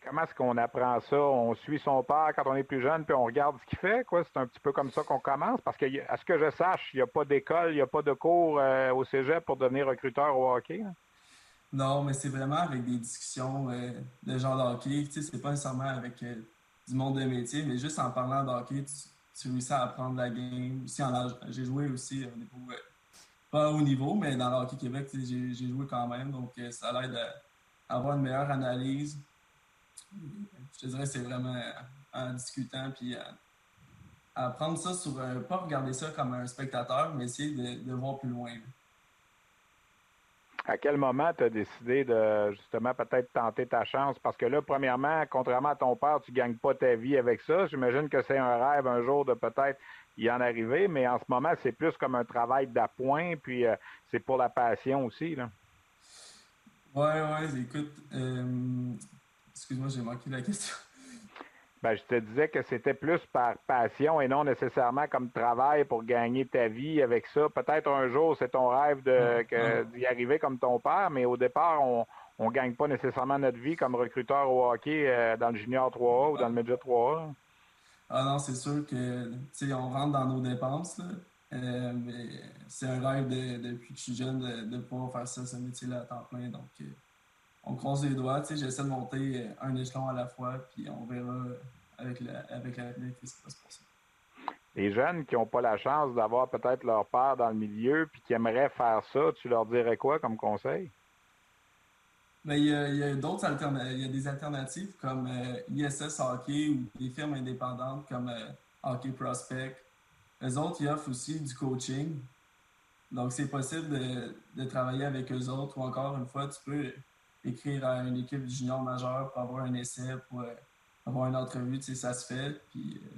S1: Comment est-ce qu'on apprend ça? On suit son père quand on est plus jeune, puis on regarde ce qu'il fait, quoi. C'est un petit peu comme ça qu'on commence. Parce que, à ce que je sache, il n'y a pas d'école, il n'y a pas de cours euh, au cégep pour devenir recruteur au hockey.
S6: Non, mais c'est vraiment avec des discussions euh, de genre de hockey. Tu sais, c'est pas nécessairement avec euh, du monde des métiers, mais juste en parlant de hockey, tu, réussis à apprendre la game. j'ai joué aussi au niveau, pas au niveau, mais dans le hockey Québec, j'ai, joué quand même. Donc, ça l'aide à avoir une meilleure analyse je te dirais c'est vraiment en discutant puis à, prendre ça sur un, pas regarder ça comme un spectateur, mais essayer de, voir plus loin.
S1: À quel moment tu as décidé de justement peut-être tenter ta chance? Parce que là, premièrement, contrairement à ton père, tu ne gagnes pas ta vie avec ça. J'imagine que c'est un rêve un jour de peut-être y en arriver, mais en ce moment, c'est plus comme un travail d'appoint, puis euh, c'est pour la passion aussi. Là.
S6: Ouais, ouais, écoute, euh, Excuse-moi, j'ai manqué la question.
S1: Ben, je te disais que c'était plus par passion et non nécessairement comme travail pour gagner ta vie avec ça. Peut-être un jour, c'est ton rêve de, d'y arriver comme ton père, mais au départ, on ne gagne pas nécessairement notre vie comme recruteur au hockey euh, dans le junior 3A ou dans le midget 3A.
S6: Ah non, c'est sûr que on rentre dans nos dépenses, euh, mais c'est un rêve depuis que je suis jeune de, pouvoir faire ça, ce métier-là à temps plein. Donc, euh, on croise les doigts. J'essaie de monter un échelon à la fois, puis on verra avec la, avec l'avenir ce qui va se passer.
S1: Les jeunes qui n'ont pas la chance d'avoir peut-être leur père dans le milieu puis qui aimeraient faire ça, tu leur dirais quoi comme conseil?
S6: Ben, il y a, d'autres alternatives. Il y a des alternatives comme euh, ISS Hockey ou des firmes indépendantes comme euh, Hockey Prospect. Les autres, ils offrent aussi du coaching. Donc, c'est possible de, de, travailler avec eux autres ou encore une fois, tu peux écrire à une équipe junior majeur pour avoir un essai, pour euh, avoir une entrevue, tu sais, ça se fait. Puis, euh,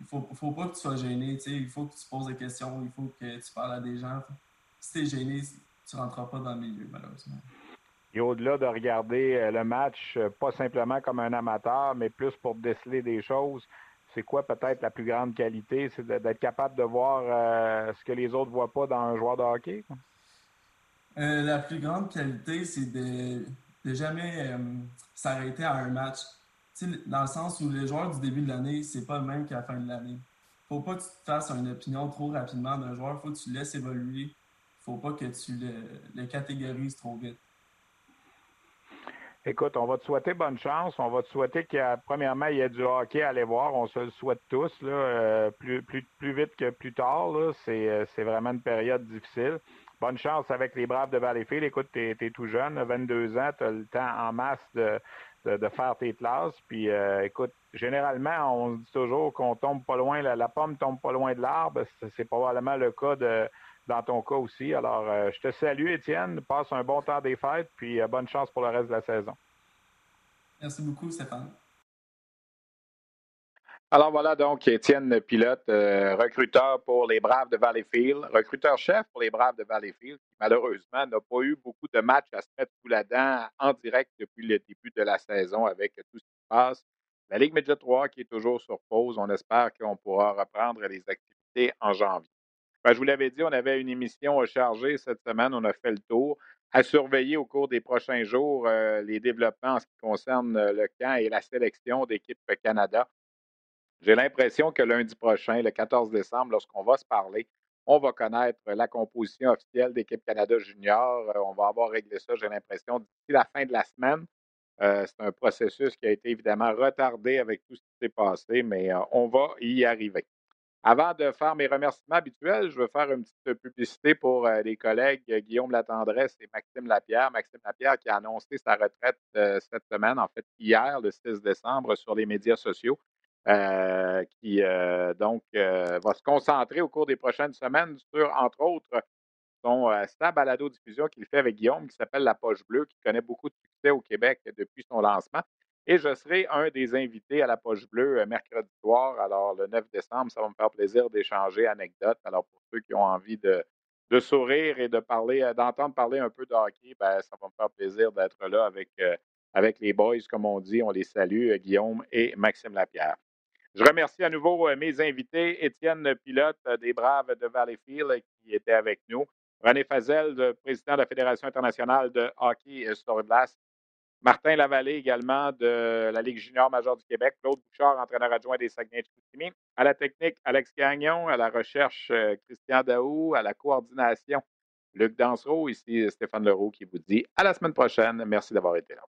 S6: il faut, faut pas que tu sois gêné, tu sais, il faut que tu poses des questions, il faut que tu parles à des gens. Si tu es gêné, tu rentreras pas dans le milieu, malheureusement.
S1: Et au-delà de regarder euh, le match, pas simplement comme un amateur, mais plus pour déceler des choses, c'est quoi peut-être la plus grande qualité? C'est d'être capable de voir ce que les autres ne voient pas dans un joueur de hockey?
S6: Euh, la plus grande qualité, c'est de, de jamais euh, s'arrêter à un match. dans le sens où les joueurs du début de l'année, c'est pas le même qu'à la fin de l'année. Faut pas que tu te fasses une opinion trop rapidement d'un joueur. Faut que tu le laisses évoluer. Faut pas que tu le, catégorises trop vite.
S1: Écoute, on va te souhaiter bonne chance. On va te souhaiter a, premièrement, il y a du hockey à aller voir. On se le souhaite tous, euh, plus, vite que plus tard. C'est vraiment une période difficile bonne chance avec les Braves de Valleyfield. Écoute, tu es, tout jeune, 22 ans, tu as le temps en masse de, de, faire tes classes. Puis, euh, écoute, généralement, on dit toujours qu'on tombe pas loin, la, pomme tombe pas loin de l'arbre. C'est probablement le cas dans ton cas aussi. Alors, euh, je te salue, Étienne. Passe un bon temps des fêtes, puis euh, bonne chance pour le reste de la saison.
S6: Merci beaucoup, Stéphane.
S4: Alors voilà donc Étienne Pilote, euh, recruteur pour les Braves de Valleyfield, recruteur-chef pour les Braves de Valleyfield, qui malheureusement n'a pas eu beaucoup de matchs à se mettre sous la dent en direct depuis le début de la saison avec tout ce qui se passe. La Ligue Média 3 qui est toujours sur pause, on espère qu'on pourra reprendre les activités en janvier. Ben, je vous l'avais dit, on avait une émission chargée cette semaine, on a fait le tour. À surveiller au cours des prochains jours euh, les développements en ce qui concerne euh, le camp et la sélection d'équipe Canada. J'ai l'impression que lundi prochain, le 14 décembre, lorsqu'on va se parler, on va connaître la composition officielle d'équipe Canada Junior. Euh, on va avoir réglé ça, j'ai l'impression, d'ici la fin de la semaine. Euh, c'est un processus qui a été évidemment retardé avec tout ce qui s'est passé, mais euh, on va y arriver. Avant de faire mes remerciements habituels, je veux faire une petite publicité pour les collègues Guillaume Latendresse et Maxime Lapierre. Maxime Lapierre qui a annoncé sa retraite cette semaine, en fait hier, le 6 décembre, sur les médias sociaux. Euh, qui euh, donc euh, va se concentrer au cours des prochaines semaines sur, entre autres, son sa balado-diffusion qu'il fait avec Guillaume, qui s'appelle La Poche Bleue, qui connaît beaucoup de succès au Québec depuis son lancement. Et je serai un des invités à La Poche Bleue mercredi soir. Alors, le 9 décembre, ça va me faire plaisir d'échanger anecdotes. Alors, pour ceux qui ont envie de, sourire et de parler, d'entendre parler un peu de hockey, ben, ça va me faire plaisir d'être là avec, avec les boys, comme on dit. On les salue, Guillaume et Maxime Lapierre. Je remercie à nouveau euh, mes invités, Étienne Pilote euh, des Braves de Valleyfield qui était avec nous, René Fazel, président de la Fédération internationale de hockey sur glace, Martin Lavallée également de la Ligue junior majeure du Québec, Claude Bouchard, entraîneur adjoint des Saguenay de à la technique, Alex Gagnon, à la recherche, euh, Christian Daou, à la coordination, Luc Dansereau, ici Stéphane Leroux qui vous dit à la semaine prochaine. Merci d'avoir été là.